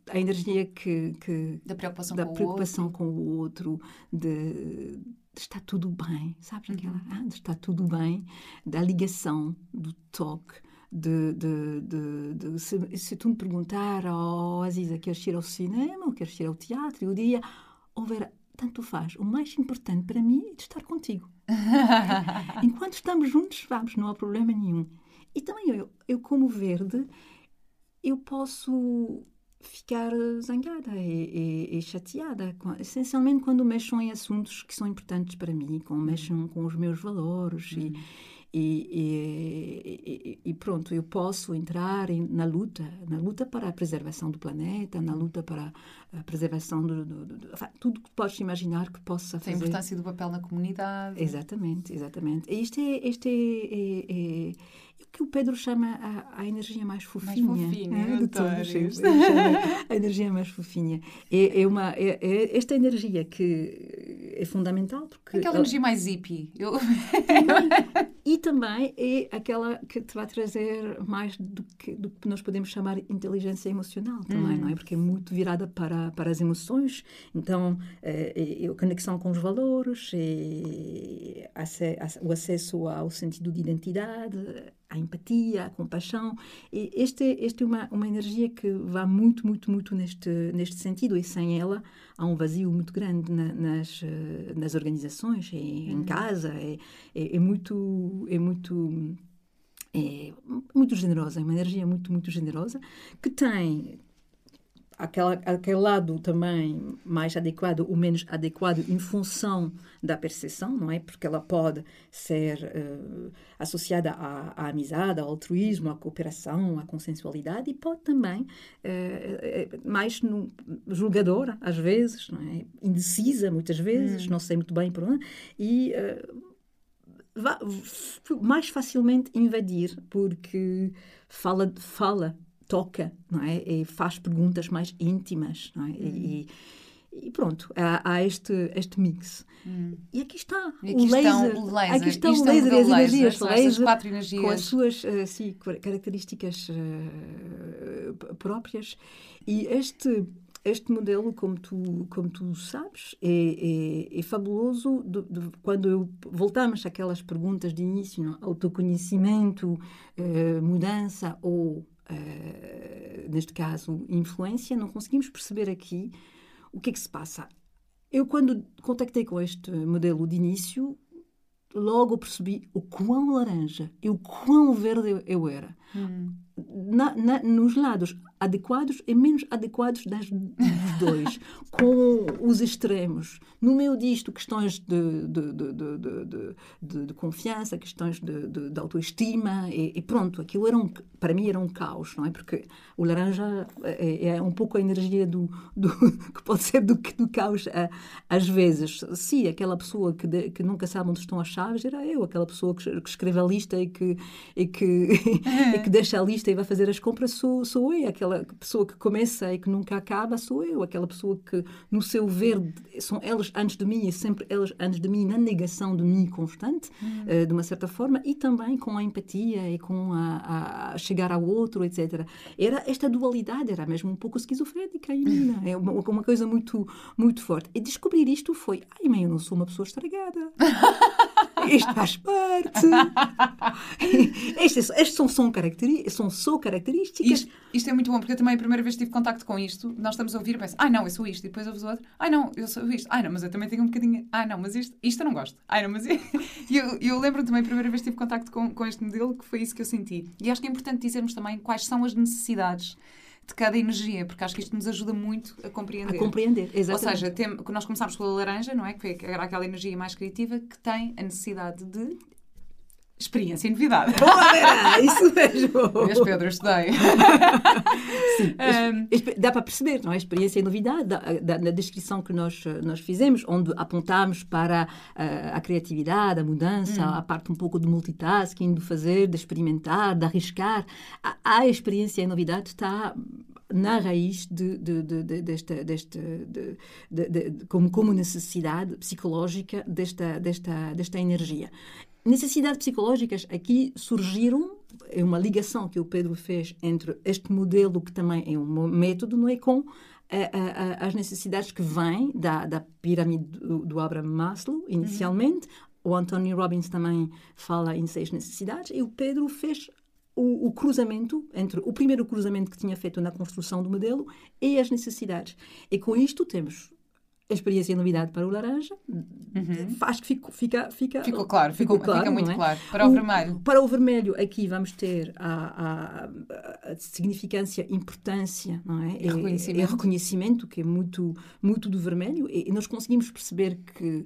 a energia que, que da preocupação, da com, preocupação o com o outro, de, de estar tudo bem, sabes uhum. aquela, ah, de estar tudo bem, da ligação, do toque. De, de, de, de se, se, tu me perguntar, oh Aziza, queres ir ao cinema ou queres ir ao teatro? Eu diria, houver, tanto faz. O mais importante para mim é de estar contigo. Enquanto estamos juntos, vamos, não há problema nenhum. E também eu, eu como verde, eu posso ficar zangada e, e, e chateada, essencialmente quando mexam em assuntos que são importantes para mim, quando mexam com os meus valores e, uhum. E, e, pronto, eu posso entrar na luta, na luta para a preservação do planeta, na luta para a preservação do, do, do, do tudo que podes imaginar que possa fazer. A importância do papel na comunidade. Exatamente, exatamente. Este é, este é, é, é que o Pedro chama a, a energia mais fofinha. Mais fofinha, é, de todos. a energia mais fofinha. É, é uma, é, é esta energia que é fundamental porque... Aquela energia mais hippie. Eu... e também é aquela que te vai trazer mais do que, do que nós podemos chamar inteligência emocional também, hum. não é? Porque é muito virada para, para as emoções. Então, é, é, é a conexão com os valores, é, o acesso ao sentido de identidade, a empatia, a compaixão. E este, este é uma, uma energia que vai muito, muito, muito neste, neste sentido. E sem ela há um vazio muito grande na, nas, nas organizações, é, em hum. casa. É, é, é, muito. É muito é muito generosa, é uma energia muito, muito generosa, que tem aquela, aquele lado também mais adequado ou menos adequado em função da percepção, não é? Porque ela pode ser uh, associada à, à, amizade, ao altruísmo, à cooperação, à consensualidade e pode também uh, mais no, julgadora, às vezes, não é? indecisa, muitas vezes, hum. não sei muito bem por onde, e uh, mais facilmente invadir, porque fala, fala toca, não é? E faz perguntas mais íntimas, não é? E, e, pronto, há, há, este, este mix. Hum. E aqui está e aqui o laser. O laser. Aqui está o laser as energias. Laser, quatro energias. Com as suas uh, sim, características uh, próprias. E este este modelo, como tu, como tu sabes, é, é, é fabuloso de, de, quando eu, voltamos àquelas perguntas de início, não? autoconhecimento, eh, mudança ou uh, neste caso, influência, não conseguimos perceber aqui o que é que se passa. Eu, quando contactei com este modelo de início, logo percebi o quão laranja e o quão verde eu, eu era. Hum. Na, na, nos lados adequados e menos adequados das, dos dois, com os extremos. No meio disto, questões de, de, de, de confiança, questões de, autoestima, e, e, pronto, aquilo era um, para mim era um caos, não é? Porque o laranja é, é um pouco a energia do, do que pode ser do, do caos às vezes. Sim, aquela pessoa que, que nunca sabe onde estão as chaves era eu, aquela pessoa que, que escreve a lista e que, e que, e que deixa a lista e vai fazer as compras sou, sou eu, aquela pessoa que começa e que nunca acaba sou eu, aquela pessoa que no seu ver são elas antes de mim e sempre elas antes de mim na negação de mim constante, uhum. uh, de uma certa forma, e também com a empatia e com a, a, chegar ao outro, etc. Era esta dualidade, era mesmo um pouco esquizofrénica em mim, é uma, uma coisa muito, muito forte. E descobrir isto foi, ai mãe, eu não sou uma pessoa estragada. Isto faz parte. Estas, estas são, são, são só características. Isto, isto, é muito bom, porque eu também a primeira vez que tive contacto com isto, nós estamos a ouvir e penso, ai não, eu sou isto. E depois ouves o outro, ai não, eu sou isto. Ai não, mas eu também tenho um bocadinho, ai não, mas isto, isto eu não gosto. Ai não, mas. E eu, eu lembro também a primeira vez que tive contacto com, com este modelo, que foi isso que eu senti. E acho que é importante dizermos também quais são as necessidades de cada energia, porque acho que isto nos ajuda muito a compreender. A compreender, exatamente. Ou seja, tem, nós começámos pela laranja, não é? Que foi aquela energia mais criativa que tem a necessidade de experiência e novidade. Ora, isso mesmo. Vês, Pedro, estudei. Sim, um, dá para perceber, não é? Experiência e novidade, da, da, na descrição que nós, nós fizemos, onde apontamos para a, a criatividade, a mudança, hum. a parte um pouco do multitasking, do fazer, de experimentar, de arriscar. A, a experiência e novidade está na raiz de, de, de, desta, desta como, como necessidade psicológica desta, desta, desta energia. Necessidades psicológicas aqui surgiram, é uma ligação que o Pedro fez entre este modelo, que também é um método, não é? Com a, a, as necessidades que vêm da, da pirâmide do, do Abraham Maslow, inicialmente. Uhum. O Anthony Robbins também fala em seis necessidades e o Pedro fez o, o, cruzamento entre o primeiro cruzamento que tinha feito na construção do modelo e as necessidades. E com isto temos a experiência e novidade para o laranja, uhum. acho que fica, fica, fica, ficou claro, ficou, ficou claro, fica muito é? claro. Para o, o, vermelho? Para o vermelho, aqui vamos ter a, a, a significância, importância não é? E reconhecimento. E, reconhecimento, que é muito, muito do vermelho, e, e nós conseguimos perceber que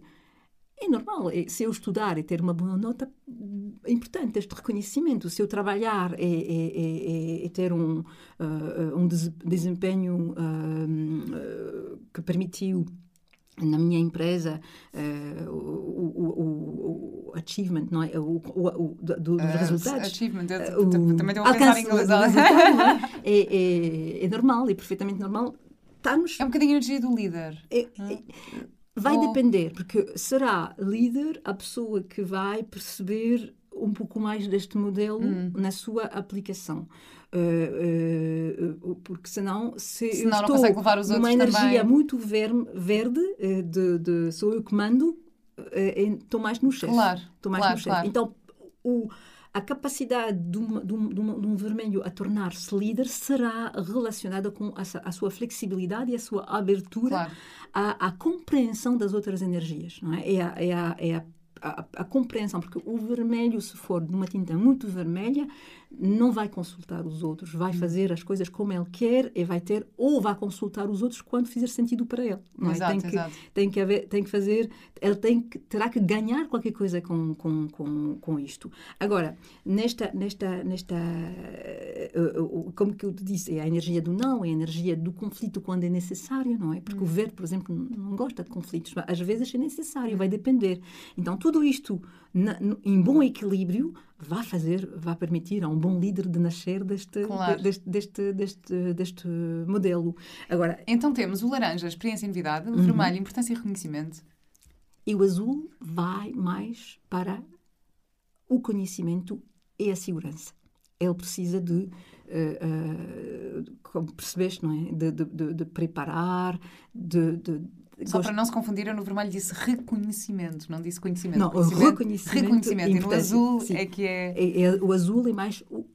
é normal, é, se eu estudar e ter uma boa nota, é importante este reconhecimento. Se eu trabalhar e, e, e, e ter um, uh, um desempenho uh, que permitiu na minha empresa uh, o, o, o, achievement não é o, o, do, dos uh, resultados achievement eu, também estou a pensar em inglês é? é, é, é, normal e perfeitamente normal estamos é um bocadinho a energia do líder é, é? vai Ou... depender porque será líder a pessoa que vai perceber um pouco mais deste modelo hum. na sua aplicação Uh, uh, porque senão se senão eu estou numa energia também. muito ver, verde uh, de, de, sou eu que mando estou mais no chefe claro, mais claro, no chefe claro. então o, a capacidade de um, de, um, de, um, vermelho a tornar-se líder será relacionada com a, a, sua flexibilidade e a sua abertura claro. à, à, compreensão das outras energias não é? É, a, é, a, é a, a, compreensão, porque o vermelho, se for de uma tinta muito vermelha, não vai consultar os outros, vai hum. fazer as coisas como ele quer e vai ter, ou vai consultar os outros quando fizer sentido para ele. Não é? exato, tem, que, exato. tem que haver, tem que fazer, ele tem que, terá que ganhar qualquer coisa com, com, com, com isto. Agora, nesta, nesta, nesta uh, uh, como que eu te disse, é a energia do não, é a energia do conflito quando é necessário, não é? Porque hum. o verde, por exemplo, não gosta de conflitos, às vezes é necessário, vai hum. depender. Então, tudo isto na, em bom equilíbrio vai fazer, vai permitir a um bom líder de nascer deste, claro. deste, deste, deste, deste, modelo. Agora, então temos o laranja, experiência e novidade, o uhum. vermelho, importância e reconhecimento. E o azul vai mais para o conhecimento e a segurança. Ele precisa de, uh, uh, como percebeste, não é? De, de, de preparar, de, só para não se confundir, eu no vermelho disse reconhecimento, não disse conhecimento. Não, reconhecimento. Reconhecimento. E no azul sim. é que é... é... é... O azul é mais o,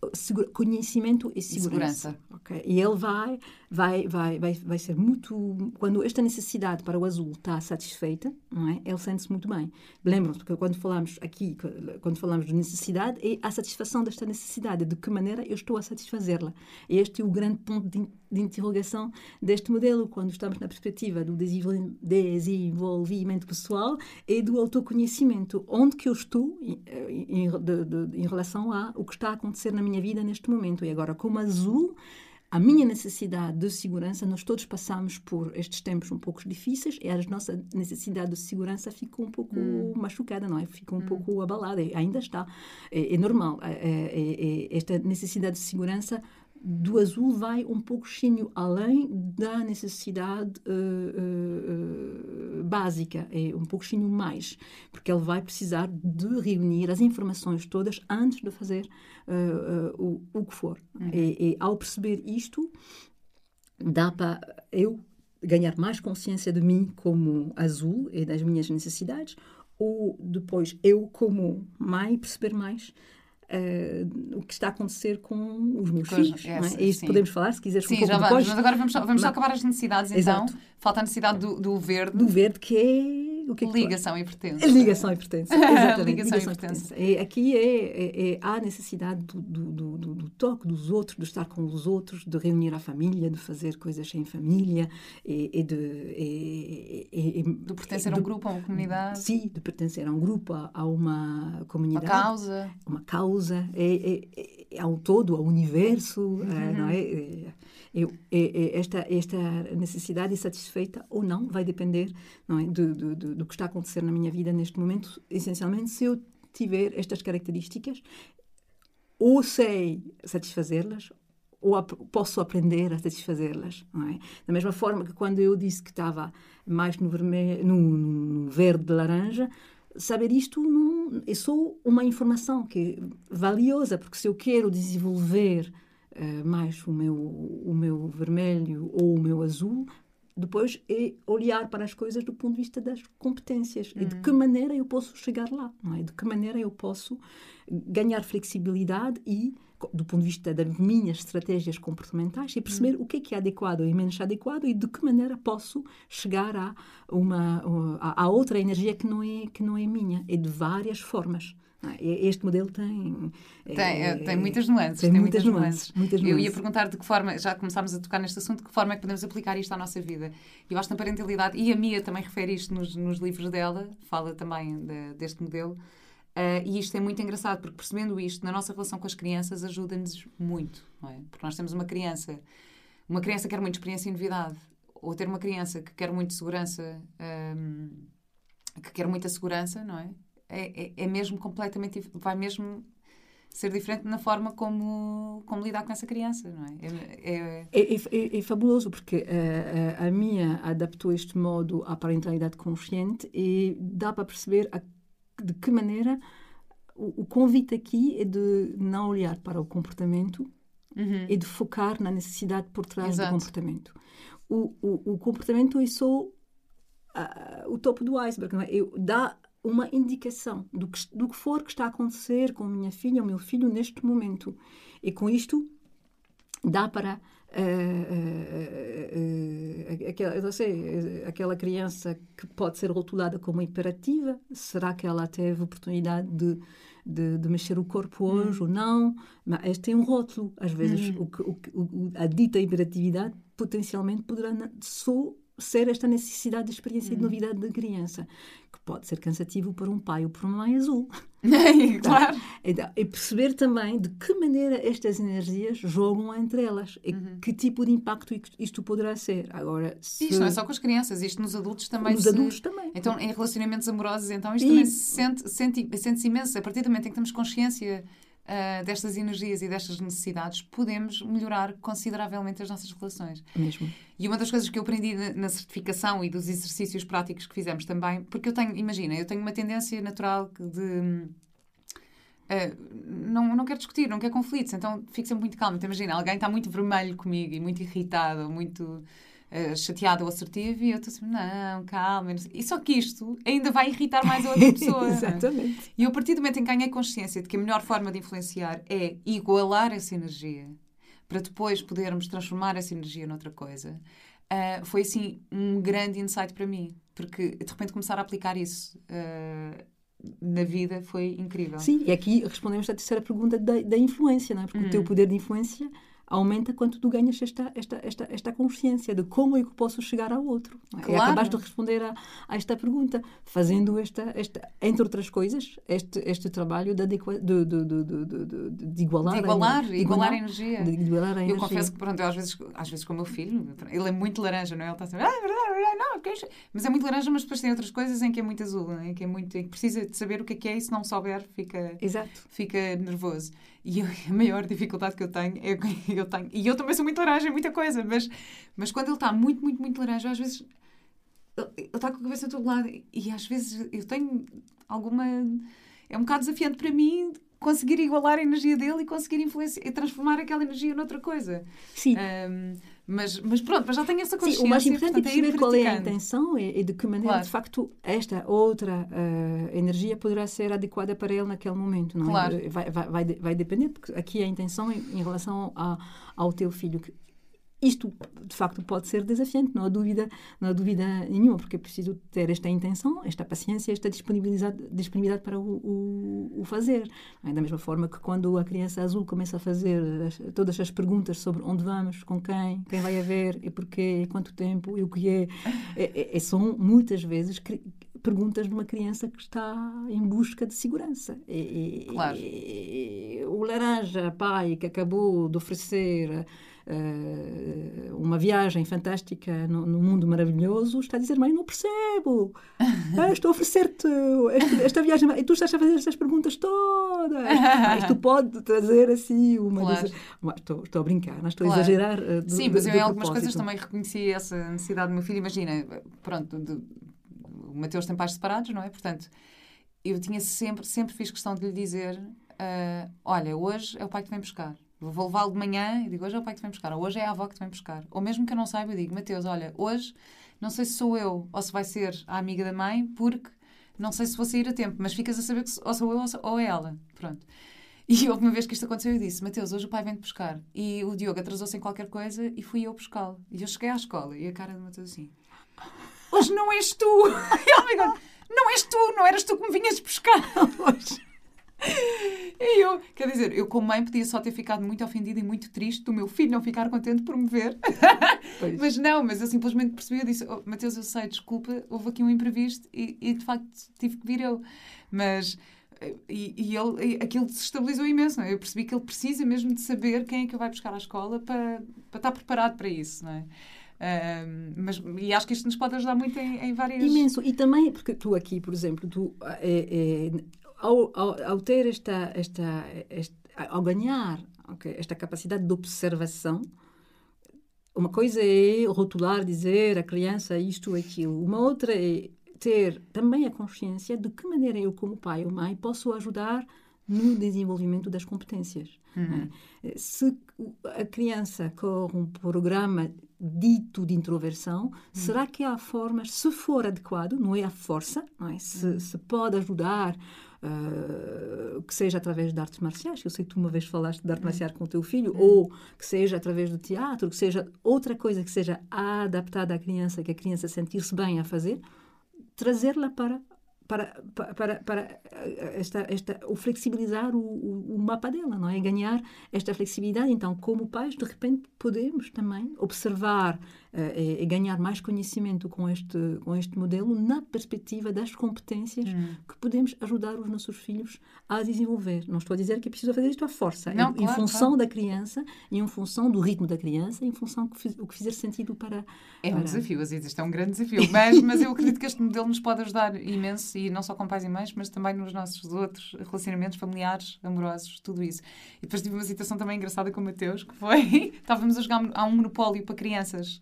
conhecimento e segurança. segurança. Okay. E ele vai vai, vai, vai, vai ser muito. Quando esta necessidade para o azul está satisfeita, não é? ele sente-se muito bem. Lembram-se, porque quando falamos aqui, quando falamos de necessidade, é a satisfação desta necessidade, de que maneira eu estou a satisfazê-la. Este é o grande ponto de, de interrogação deste modelo, quando estamos na perspectiva do desenvolvimento pessoal e do autoconhecimento. Onde que eu estou em, em, de, de, em relação a o que está a acontecer na minha vida neste momento. E agora, como azul a minha necessidade de segurança, nós todos passamos por estes tempos um pouco difíceis e a nossa necessidade de segurança ficou um pouco hum. machucada, não é? Ficou um hum. pouco abalada, ainda está. É, é normal. É, é, é, esta necessidade de segurança do azul vai um pouquinho além da necessidade uh, uh, básica, é um pouquinho mais, porque ele vai precisar de reunir as informações todas antes de fazer uh, o, o que for. Uhum. E, e, ao perceber isto, dá para eu ganhar mais consciência de mim como azul e das minhas necessidades, ou depois eu como mãe perceber mais uh, o que está a acontecer com os meus Coisa, filhos. Essa, é? é isso podemos falar, se quiseres sim, um pouco já vamos, depois. Mas agora vamos só, vamos só acabar as necessidades, então. Exato. Falta a necessidade do, do verde. Do verde, que é o que é que Ligação e pertença. Ligação e pertença, exatamente. Ligação, Ligação e pertença. É, aqui é, é, é, há necessidade do, do, do, do, toque dos outros, de estar com os outros, de reunir a família, de fazer coisas em família e, e de... E, e, de pertencer a um grupo, a uma comunidade. Sim, de pertencer a um grupo, a, a uma comunidade. Uma causa. Uma causa, é, é, é ao todo, ao universo, uhum. não é? É eu, esta, esta necessidade é satisfeita ou não vai depender não é, do, do, do que está a acontecer na minha vida neste momento. Essencialmente, se eu tiver estas características, ou sei satisfazê-las, ou ap posso aprender a satisfazê-las. É? Da mesma forma que quando eu disse que estava mais no, vermelho, no, no verde laranja, saber isto não, é só uma informação que é valiosa, porque se eu quero desenvolver uh, mais o meu, o meu vermelho ou o meu azul, depois é olhar para as coisas do ponto de vista das competências uhum. e de que maneira eu posso chegar lá, não é? De que maneira eu posso ganhar flexibilidade e do ponto de vista das minhas estratégias comportamentais e perceber uhum. o que é que é adequado e menos adequado e de que maneira posso chegar a uma a, a outra energia que não é que não é minha e de várias formas. Este modelo tem. Tem, é, tem muitas nuances. Tem, tem muitas, muitas, nuances, muitas, nuances, Eu ia perguntar de que forma, já começámos a tocar neste assunto, de que forma é que podemos aplicar isto à nossa vida. Eu acho que na parentalidade, e a Mia também refere isto nos, nos livros dela, fala também de, deste modelo. Uh, e isto é muito engraçado, porque percebendo isto, na nossa relação com as crianças, ajuda-nos muito. É? Porque nós temos uma criança, uma criança que quer muito experiência e novidade, ou ter uma criança que quer muito segurança, um, que quer muita segurança, não é? É, é, é mesmo completamente. vai mesmo ser diferente na forma como, como lidar com essa criança, não é? É, é, é, é, é fabuloso, porque a, a, a, minha adaptou este modo à parentalidade consciente e dá para perceber a, de que maneira o, o, convite aqui é de não olhar para o comportamento uhum. e de focar na necessidade por trás Exato. do comportamento. O, o, o comportamento é só uh, o topo do iceberg, não é? Eu, dá uma indicação do que, do que for que está a acontecer com a minha filha ou meu filho neste momento. E com isto dá para Uh, uh, uh, aquela, eu não sei, aquela criança que pode ser rotulada como hiperativa, será que ela teve oportunidade de, de, de mexer o corpo hoje hum. ou não? Mas este tem um rótulo. Às vezes, hum. o, o, o, a dita hiperatividade potencialmente poderá só ser esta necessidade de experiência hum. de novidade da criança pode ser cansativo para um pai ou para uma mãe azul. claro. Então, e perceber também de que maneira estas energias jogam entre elas e uhum. que tipo de impacto isto poderá ser. Agora, se... Isto não é só com as crianças, isto nos adultos também. Nos se... adultos também. Então, em relacionamentos amorosos, então, isto e... também se sente, sente, sente imenso. A partir do momento em que temos consciência uh, destas energias e destas necessidades, podemos melhorar consideravelmente as nossas relações. Mesmo. E uma das coisas que eu aprendi na certificação e dos exercícios práticos que fizemos também, porque eu tenho, imagina, eu tenho uma tendência natural de. Uh, não, não quero discutir, não quero conflitos, então fico sempre muito calma. Então, imagina, alguém está muito vermelho comigo e muito irritado, muito uh, chateado ou assertivo, e eu estou assim, não, calma. E só que isto ainda vai irritar mais a outra pessoa. É? Exatamente. E eu, a partir do momento em que ganhei consciência de que a melhor forma de influenciar é igualar essa energia, para depois podermos transformar essa energia noutra coisa, uh, foi assim um grande insight para mim. Porque de repente começar a aplicar isso uh, na vida foi incrível. Sim, e aqui respondemos à terceira pergunta da, da influência, não é? Porque hum. o teu poder de influência aumenta quando tu ganhas esta, esta, esta, esta consciência de como é que posso chegar ao outro. É? Claro. E acabaste de responder a, a, esta pergunta, fazendo esta, esta, entre outras coisas, este, este trabalho de, adequa, de, de, de, de, igualar, de igualar, a, igualar, a energia. De igualar a eu confesso que, pronto, eu às vezes, às vezes com o meu filho, ele é muito laranja, não é? Ele está sempre, ah, é verdade, é verdade, não, é mas é muito laranja, mas depois tem outras coisas em que é muito azul, em que é muito, em que precisa de saber o que é que é e se não souber, fica, Exato. fica nervoso. E a maior dificuldade que eu tenho é que eu tenho. E eu também sou muito laranja em muita coisa, mas, mas quando ele está muito, muito, muito laranja, às vezes ele está com a cabeça todo lado e às vezes eu tenho alguma. É um bocado desafiante para mim conseguir igualar a energia dele e conseguir influenciar e transformar aquela energia noutra coisa. Sim. Um, mas, mas pronto, mas já tenho essa consciência. Sim, o mais importante portanto, é perceber é qual é a intenção e, de que maneira, claro. de facto, esta outra uh, energia poderá ser adequada para ele naquele momento. Não é? claro. é? Vai, vai, vai, vai depender, porque aqui a intenção em, em relação a, ao teu filho, isto, de facto, pode ser desafiante, não há dúvida, não há dúvida nenhuma, porque é preciso ter esta intenção, esta paciência, esta disponibilidade, disponibilidade para o, o, o fazer. É da mesma forma que quando a criança azul começa a fazer as, todas as perguntas sobre onde vamos, com quem, quem vai haver, e porquê, e quanto tempo, e o que é, é, é são muitas vezes perguntas de uma criança que está em busca de segurança. E, claro. E, o laranja, pai, que acabou de oferecer uh, uma viagem fantástica no, no, mundo maravilhoso, está a dizer, mãe, não percebo. Ah, estou a oferecer-te esta, esta, viagem e tu estás a fazer estas perguntas todas. Ah, isto pode trazer assim uma... Claro. Estou, estou a brincar, não estou claro. a exagerar. Uh, Sim, mas eu em algumas coisas também reconheci essa necessidade do meu filho. Imagina, pronto, de, o Mateus tem pais separados, não é? Portanto, eu tinha sempre, sempre fiz questão de lhe dizer: uh, olha, hoje é o pai que vem buscar. Vou levá-lo de manhã e digo: hoje é o pai que te vem buscar, ou hoje é a avó que te vem buscar. Ou mesmo que eu não saiba, eu digo: Mateus, olha, hoje não sei se sou eu ou se vai ser a amiga da mãe, porque não sei se vou sair a tempo, mas ficas a saber que ou sou eu ou é ela. Pronto. E houve uma vez que isto aconteceu, eu disse: Mateus, hoje o pai vem-te buscar. E o Diogo atrasou-se em qualquer coisa e fui eu buscá-lo. E eu cheguei à escola e a cara do Mateus assim: Hoje não és tu! E ele me Não és tu, não eras tu que me vinhas buscar hoje. E eu, quer dizer, eu como mãe podia só ter ficado muito ofendida e muito triste do meu filho não ficar contente por me ver. mas não, mas eu simplesmente percebi, eu disse, oh, Mateus, eu sei, desculpa, houve aqui um imprevisto e, e de facto tive que vir eu. Mas, e, e ele, e aquilo desestabilizou imenso, é? Eu percebi que ele precisa mesmo de saber quem é que vai buscar à escola para, para estar preparado para isso, não é? Uh, mas, e acho que isto nos pode ajudar muito em, em, várias... Imenso. E também, porque tu aqui, por exemplo, tu, é, é, ao, ao, ao ter esta, esta, esta ao ganhar okay, esta capacidade de observação, uma coisa é rotular, dizer a criança isto ou aquilo. Uma outra é ter também a consciência de que maneira eu, como pai ou mãe, posso ajudar no desenvolvimento das competências. Uhum. É? Se a criança corre um programa dito de introversão, uhum. será que há formas, se for adequado, não é a força, não é? Se, uhum. se pode ajudar Uh, que seja através de artes marciais, eu sei que tu uma vez falaste de arte marcial com o teu filho, uhum. ou que seja através do teatro, que seja outra coisa que seja adaptada à criança, que a criança sentir-se bem a fazer, trazê-la para para, para, para eh, esta, esta, o flexibilizar o, o, o, mapa dela, não é? Ganhar esta flexibilidade. Então, como pais, de repente, podemos também observar uh, e, e, ganhar mais conhecimento com este, com este modelo na perspectiva das competências hum. que podemos ajudar os nossos filhos a desenvolver. Não estou a dizer que é preciso fazer isto à força, não, em, claro, em função claro. da criança, em função do ritmo da criança, em função do que, que fizer sentido para. É para... um desafio, às vezes isto é um grande desafio, mas, mas eu acredito que este modelo nos pode ajudar imenso e não só com pais e mães, mas também nos nossos outros relacionamentos familiares, amorosos, tudo isso. E depois tive uma situação também engraçada com o Mateus, que foi, estávamos a jogar a um monopólio para crianças,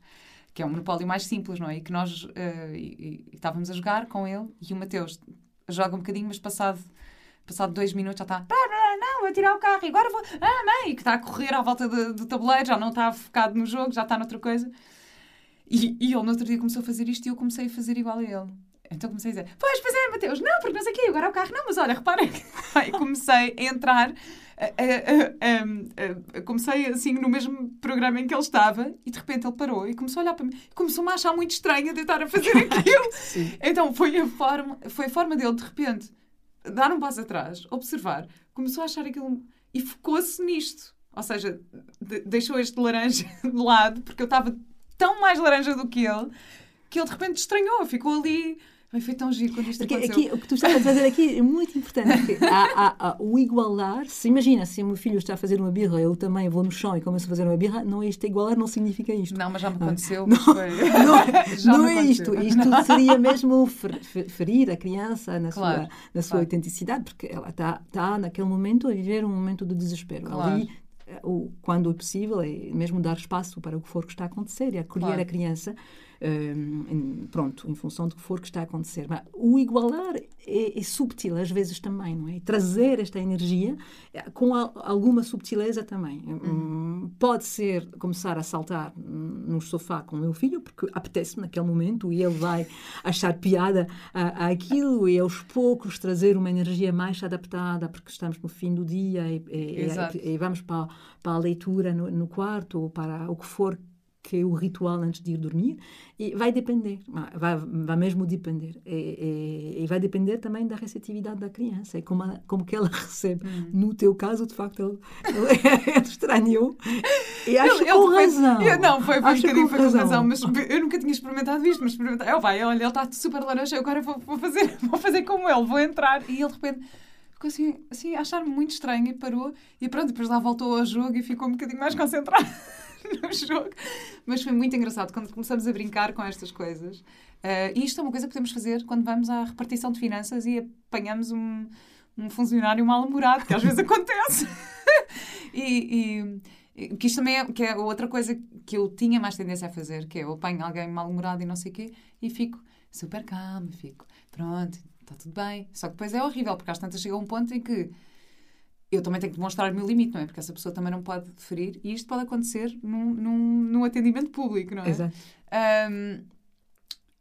que é um monopólio mais simples, não é? E que nós uh, e, e, estávamos a jogar com ele e o Mateus joga um bocadinho, mas passado passado dois minutos já está não, vou tirar o carro e agora vou ah, mãe, que está a correr à volta do, do tabuleiro, já não está focado no jogo, já está noutra coisa e, e ele no outro dia começou a fazer isto e eu comecei a fazer igual a ele então comecei a dizer, pois, pois é, Mateus, não, porque não sei o quê, agora é o carro, não, mas olha, repara. E comecei a entrar comecei assim no mesmo programa em que ele estava e de repente ele parou e começou a olhar para mim e começou-me a achar muito estranha de estar a fazer aquilo. então foi a, forma, foi a forma dele de repente dar um passo atrás, observar, começou a achar aquilo e focou-se nisto. Ou seja, de, deixou este laranja de lado, porque eu estava tão mais laranja do que ele, que ele de repente estranhou, ficou ali Ai, foi tão giro quando isto porque aconteceu. Aqui, o que tu estás a fazer aqui é muito importante. Há, há, há, o igualar, se imagina, se o meu filho está a fazer uma birra, eu também vou no chão e começo a fazer uma birra, não é isto igualar, não significa isto. Não, mas já me é? aconteceu. Não, foi... não, não é isto. Isto seria mesmo ferir a criança na claro, sua, na sua claro. autenticidade, porque ela está, está naquele momento a viver um momento de desespero. Claro. Ali, o, quando é possível, é mesmo dar espaço para o que for que está a acontecer e acolher a criança pronto, em função do que for que está a acontecer. Mas o igualar é, é subtil às vezes também, não é? Trazer esta energia eh, com a, alguma subtileza também. Uhum. Pode ser começar a saltar no sofá com o meu filho, porque apetece naquele momento e ele vai achar piada àquilo e aos poucos trazer uma energia mais adaptada, porque estamos no fim do dia e, e, e vamos para, para a leitura no, no quarto ou para o que for que é o ritual antes de ir dormir, e vai depender, vai, vai mesmo depender. E, e, e vai depender também da receptividade da criança, e como, a, como que ela recebe. Hum. No teu caso, de facto, ele, ele estranhou, e acho ele, com ele razão. Eu, não, foi, foi um bocadinho foi com razão, mas eu nunca tinha experimentado isto, mas experimentei. Oh, vai, olha, ele está super laranja, agora vou, vou, fazer, vou fazer como ele, vou entrar, e ele de repente ficou assim, assim a achar-me muito estranho e parou. E pronto, depois lá voltou ao jogo e ficou um bocadinho mais concentrado. no jogo. Mas foi muito engraçado quando começamos a brincar com estas coisas. Uh, e isto é uma coisa que podemos fazer quando vamos à repartição de finanças e apanhamos um, um funcionário mal-humorado, que às vezes acontece. e, e, que isto também é, que é outra coisa que eu tinha mais tendência a fazer, que é eu apanho alguém mal-humorado e não sei o quê, e fico super calma, fico, pronto, está tudo bem. Só que depois é horrível, porque às tantas chega um ponto em que eu também tenho que demonstrar o meu limite, não é? Porque essa pessoa também não pode ferir e isto pode acontecer num, num, num atendimento público, não é? Exato. Um,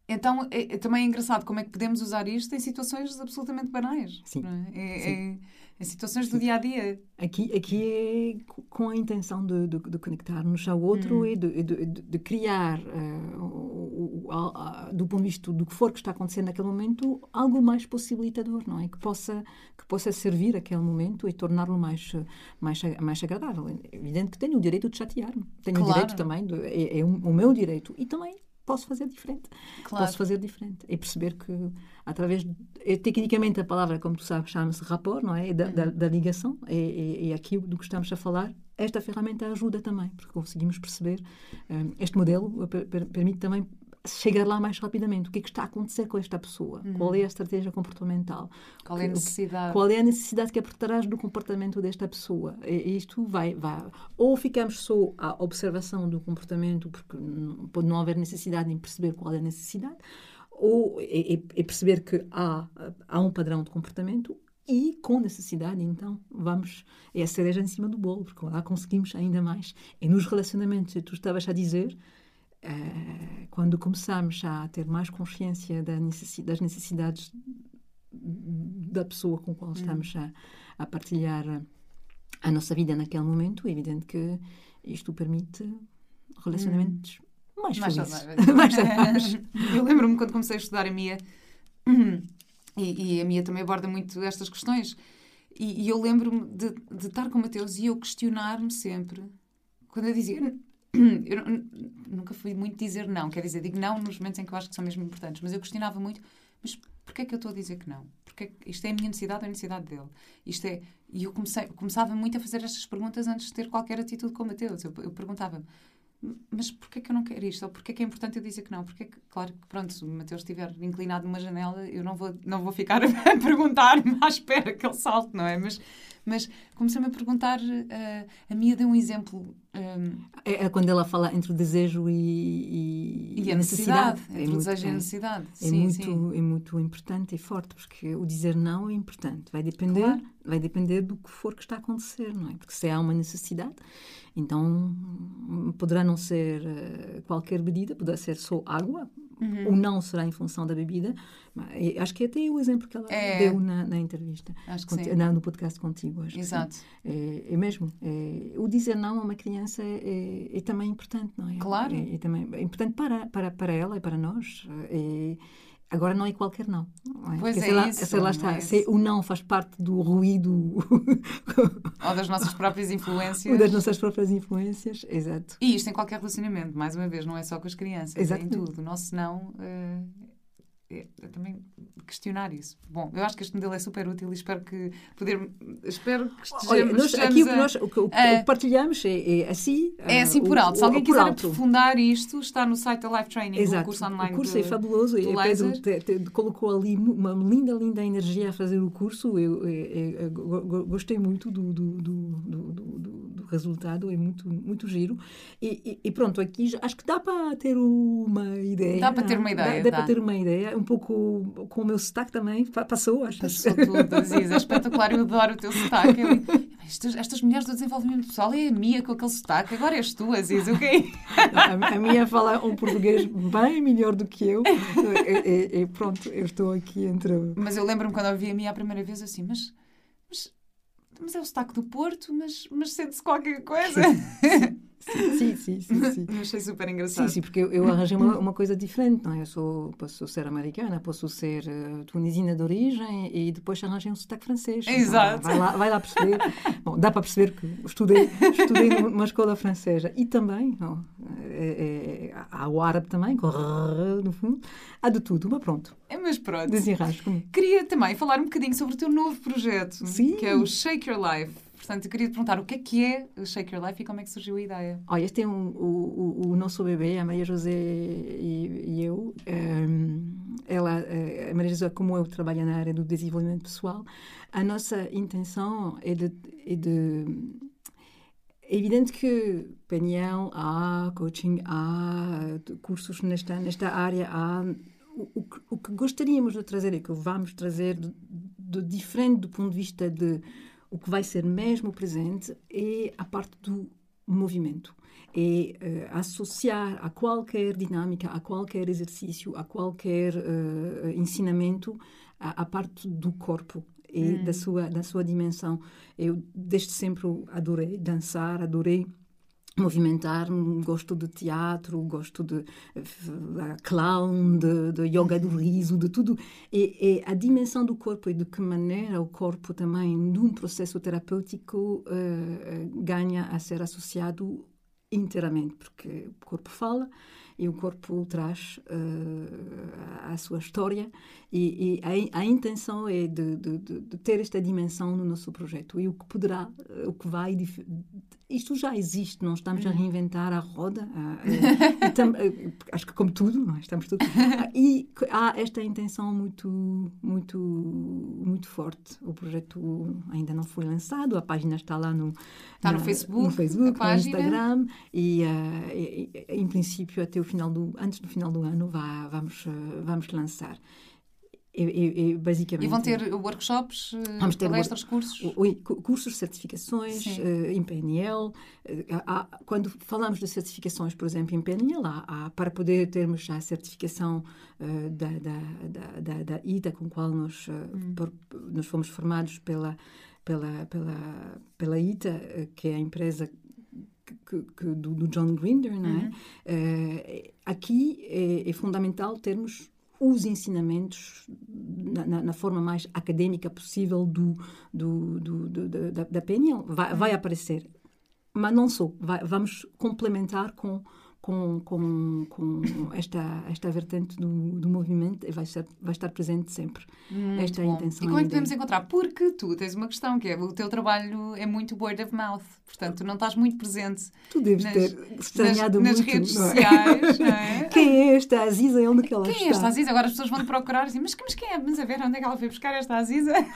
então, é, é, também é engraçado como é que podemos usar isto em situações absolutamente banais. Sim. É? É, Sim. Em situações do dia a dia. Aqui, aqui é com a intenção de, de, de conectar-nos ao outro hum. e de, de, de criar, uh, o, o, o, do ponto de vista do que for que está acontecendo naquele momento, algo mais possibilitador, não é? Que possa, que possa servir aquele momento e torná-lo mais, mais, mais agradável. É evidente que tenho o direito de chatear-me. Tenho claro. o direito também, é, é o meu direito. E também posso fazer diferente. Claro. Posso fazer diferente. E perceber que, através. De, é, tecnicamente, a palavra, como tu sabes, chama-se rapport, não é? Da, uhum. da, da, ligação. E, e, aqui do que estamos a falar, esta ferramenta ajuda também, porque conseguimos perceber. Um, este modelo per, permite também chegar lá mais rapidamente. O que é que está a acontecer com esta pessoa? Uhum. Qual é a estratégia comportamental? Qual é a necessidade? Qual é a necessidade que é por trás do comportamento desta pessoa? E isto vai, vai. Ou ficamos só à observação do comportamento, porque não, pode não haver necessidade em perceber qual é a necessidade, ou é, é perceber que há, há um padrão de comportamento e com necessidade, então, vamos, é a cereja em cima do bolo, porque lá conseguimos ainda mais. E nos relacionamentos, tu estavas a dizer, quando começamos a ter mais consciência das necessidades da pessoa com a qual estamos a, a partilhar a nossa vida naquele momento, é evidente que isto permite relacionamentos hum. mais, mais felizes. mais Eu lembro-me quando comecei a estudar a Mia, e, e, a Mia também aborda muito estas questões, e, e eu lembro-me de, de estar com o Mateus e eu questionar-me sempre, quando eu dizia, eu nunca fui muito dizer não, quer dizer, digo não nos momentos em que eu acho que são mesmo importantes, mas eu questionava muito, mas porquê é que eu estou a dizer que não? Porque isto é a minha necessidade ou a necessidade dele? Isto é, e eu comecei, começava muito a fazer estas perguntas antes de ter qualquer atitude com o Mateus. Eu, eu perguntava-me, mas porquê que eu não quero isto? Ou porquê que é importante eu dizer que não? Porque que, claro que, pronto, se o Mateus estiver inclinado numa janela, eu não vou, não vou ficar a perguntar-me à espera que ele salte, não é? Mas mas comecei-me a perguntar, uh, a Mia deu um exemplo. Um, ehm, é, é, quando ela fala entre o desejo e, e, e a necessidade. necessidade. Entre é o desejo e a necessidade. É, sim, muito, sim. é muito importante e forte, porque o dizer não é importante. Vai depender, claro. vai depender do que for que está a acontecer, não é? Porque se há uma necessidade, então poderá não ser uh, qualquer bebida, poderá ser só água, o não será em função da bebida. Mas, acho que é até o exemplo que ela É. deu na, na entrevista, Acho que na- no podcast contigo. Acho. Exato. É, é mesmo. é, o dizer não a uma criança é, é também importante, não é? Claro. É, é também é importante para, para, para ela e para nós. É, agora não é qualquer não. não é? Pois Porque é sei lá, isso, sei lá está, é o não faz parte do ruído Ou das nossas próprias influências. das nossas próprias influências. Exato. E isto em qualquer relacionamento, mais uma vez, não é só com as crianças, é em tudo. O nosso não eh, é, é também questionar isso. Bom, eu acho que este modelo é super útil e espero que poder, espero que estejamos, Olha, nós, aqui o que, a- nós, o que, o que a- partilhamos é, é assim. É ah, assim por o- alto. Se o- alguém quiser alto. aprofundar isto, está no site da Life Training, o Exato. curso online. O curso do- é fabuloso. do E Pedro te- te- colocou ali uma linda, linda energia a fazer o curso. Eu, eu- eu go- gostei muito do- do- do resultado. É muito, muito giro. E, e- e pronto, aqui acho que dá para ter uma ideia. Dá para ter uma Dá- ideia, Dá, dá. para ter uma ideia. Um pouco com o meu sotaque também. Pa- Passou, acho. Passou tudo, Aziz. É espetacular. Eu adoro o teu sotaque. Eu- Estas, estas mulheres do desenvolvimento pessoal é a Mia com aquele sotaque. Agora és tu, Aziz. O quê? A, a minha fala um português bem melhor do que eu. E, e- e pronto, eu estou aqui entre. Mas eu lembro-me quando eu ouvi a Mia a primeira vez assim, mas, mas é o sotaque do Porto, mas, mas sente-se qualquer coisa. Sim, sim, sim. sim. Achei super Sim, engraçado. sim, porque eu, eu arranjei uma, uma coisa diferente, não é? Eu sou, posso ser americana, posso ser uh, tunisina de origem e depois arranjei um sotaque francês. Então, Exato. vai, lá, vai lá perceber. Bom, dá para perceber que estudei, estudei numa escola francesa. E também, não, é, é, há o árabe também, com rrr no fundo. Há de tudo, mas pronto, É, mas pronto. desenrasco. Queria também falar um bocadinho sobre o teu novo projeto, Sim. que é o Shake Your Life. Portanto, queria te perguntar o que é que é o Shake Your Life e como é que surgiu a ideia. Olha, este é um, o, o, o nosso bebê, a Maria José e, e eu. Ehm, ela, eh, a Maria José, como eu trabalho na área do desenvolvimento pessoal, a nossa intenção é de, é de é evidente que PNL há, coaching há, cursos nesta, nesta área há. O, o, o que gostaríamos de trazer e que vamos trazer de, de diferente do ponto de vista de o que vai ser mesmo presente é a parte do movimento. É eh, associar a qualquer dinâmica, a qualquer exercício, a qualquer eh, ensinamento, a, a parte do corpo e da, sua, da sua dimensão. Eu desde sempre adorei dançar, adorei movimentar, gosto de teatro, gosto de eh, clown, de, de yoga do riso, de tudo. E, e a dimensão do corpo e de que maneira o corpo também, num processo terapêutico, eh, ganha a ser associado inteiramente, porque o corpo fala e o corpo traz eh, a sua história e, e a, a intenção é de, de, de, ter esta dimensão no nosso projeto e o que poderá, o que vai isto já existe, não estamos a reinventar a roda eh, tam- eh, acho que como tudo, não é? estamos tudo e há esta intenção muito muito muito forte o projeto ainda não foi lançado a página está lá no Está no na- Facebook, no, Facebook, no. Instagram e, ah, e- em princípio até o final do antes do final do ano vá, vamos ah, vamos lançar e, e- e basicamente E vão ter workshops, eh, Vamos ter palestras, cursos? o- o- cu- cursos, certificações eh, em PNL. eh, há- quando falamos de certificações, por exemplo, em PNL, há, há- para poder termos já a certificação eh, da, da, da, da, ITA, com a qual nós, eh, por- nós fomos formados pela, pela, pela, pela ITA, que é a empresa que- que- do, do John Grinder, não é? Eh, aqui é, é fundamental termos os ensinamentos na, na- forma mais académica possível do, do, do- do- da- da, da PNL. Vai, vai aparecer. Mas não só. Vai- vamos complementar com, com, com, com esta, esta vertente do, do movimento e vai, ser, vai estar presente sempre. esta é a intenção. E como é que podemos encontrar? Porque tu tens uma questão, que é o teu trabalho é muito word of mouth. Portanto, tu não estás muito presente Tu deves nas- ter estranhado nas, nas muito. redes não é? sociais, não é? Quem é esta Aziza e onde é que ela Quem é está? esta Aziza? Agora as pessoas vão te procurar assim, mas, mas quem é? Mas a ver onde é que ela foi buscar esta Aziza?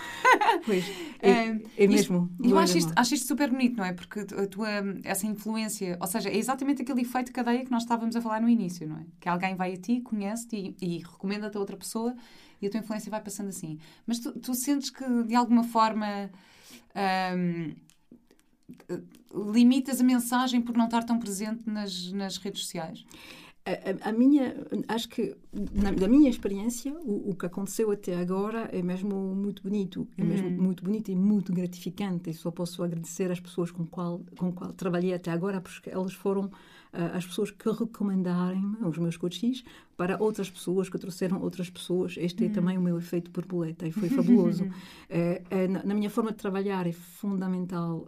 Pois, é, é mesmo. Eu word acho isto, acho isto super bonito, não é? Porque a tua, essa influência, ou seja, é exatamente aquele efeito de que nós estávamos a falar no início, não é? Que alguém vai a ti, conhece-te e, e recomenda-te a outra pessoa e a tua influência vai passando assim. Mas tu, tu sentes que, de alguma forma, ahm, limitas a mensagem por não estar tão presente nas, nas redes sociais? a, a, minha, acho que, na, da minha experiência, o, o, que aconteceu até agora é mesmo muito bonito. É mesmo uhum. muito bonito e muito gratificante. E só posso agradecer às pessoas com qual com qual trabalhei até agora, porque elas foram as pessoas que recomendarem os meus coaches para outras pessoas, que trouxeram outras pessoas. Este é uhum. também o meu efeito borboleta e foi fabuloso. é, é, na, na, minha forma de trabalhar é fundamental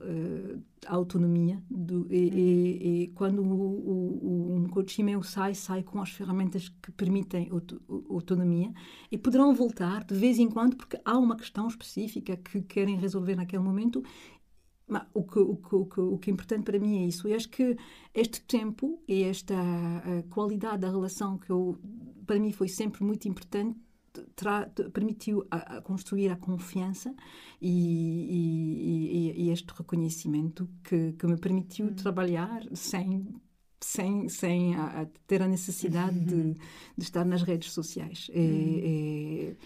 a autonomia do, e, uhum. e, e, quando o, o, um coach meu sai, sai com as ferramentas que permitem auto, autonomia e poderão voltar de vez em quando porque há uma questão específica que querem resolver naquele momento o que, o, que, o, que, o que é importante para mim é isso. E acho que este tempo e esta qualidade da relação que eu, para mim foi sempre muito importante permitiu a, a construir a confiança e, e, e, este reconhecimento que, que me permitiu hum. trabalhar sem sem, sem a, a ter a necessidade de, de, estar nas redes sociais. Hum. E, e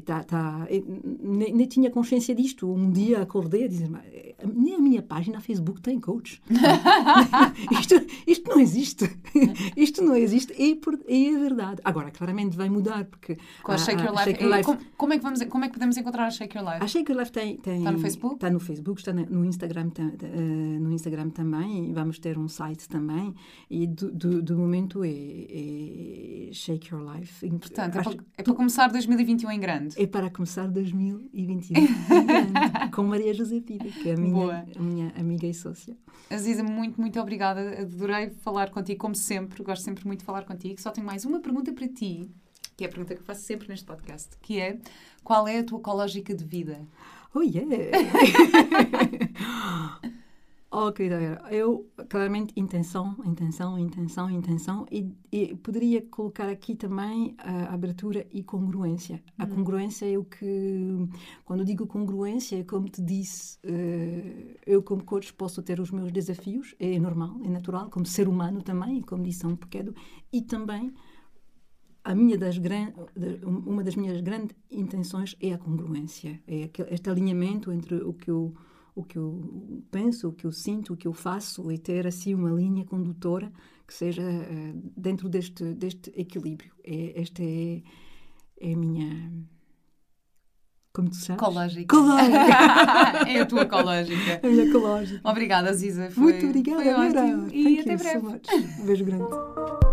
tá, tá, nem, nem, tinha consciência disto. Um dia acordei a dizer, nem a minha página Facebook tem coach. isto, isto não existe. isto não existe. E, e é verdade. Agora, claramente vai mudar, porque... Com a, a Shake Your Life. Shake Your Life como, como, é que vamos, como é que podemos encontrar a Shake Your Life? A Shake Your Life tem... tem está no Facebook? Está no Facebook, está no Instagram, tá, no Instagram também. E vamos ter um site também. E do, do, do momento é, é, Shake Your Life. Portanto, é, para, é para começar 2021 em grande É para começar 2021 com Maria José Pida, que é a minha, a minha amiga e sócia. Aziza, muito, muito obrigada. Adorei falar contigo, como sempre. Gosto sempre muito de falar contigo. Só tenho mais uma pergunta para ti, que é a pergunta que faço sempre neste podcast, que é qual é a tua ecológica de vida? Oh, yeah! Oh, querida Vera, eu, claramente, intenção, intenção, intenção, intenção, e, e poderia colocar aqui também a abertura e congruência. A uhum. congruência é o que, quando digo congruência, é como te disse, uh, eu como coach posso ter os meus desafios, é normal, é natural, como ser humano também, como disse um pequeno, e também a minha das gran, uma das minhas grandes intenções é a congruência, é este alinhamento entre o que eu o que eu penso, o que eu sinto, o que eu faço e ter assim uma linha condutora que seja uh, dentro deste, deste equilíbrio. É, esta é, é a minha. Como tu sabes? Ecológica. Cológica. é a tua ecológica. É a minha ecológica. Obrigada, Ziza. Foi, Muito obrigada, foi ótimo. E Thank até breve. So beijo grande.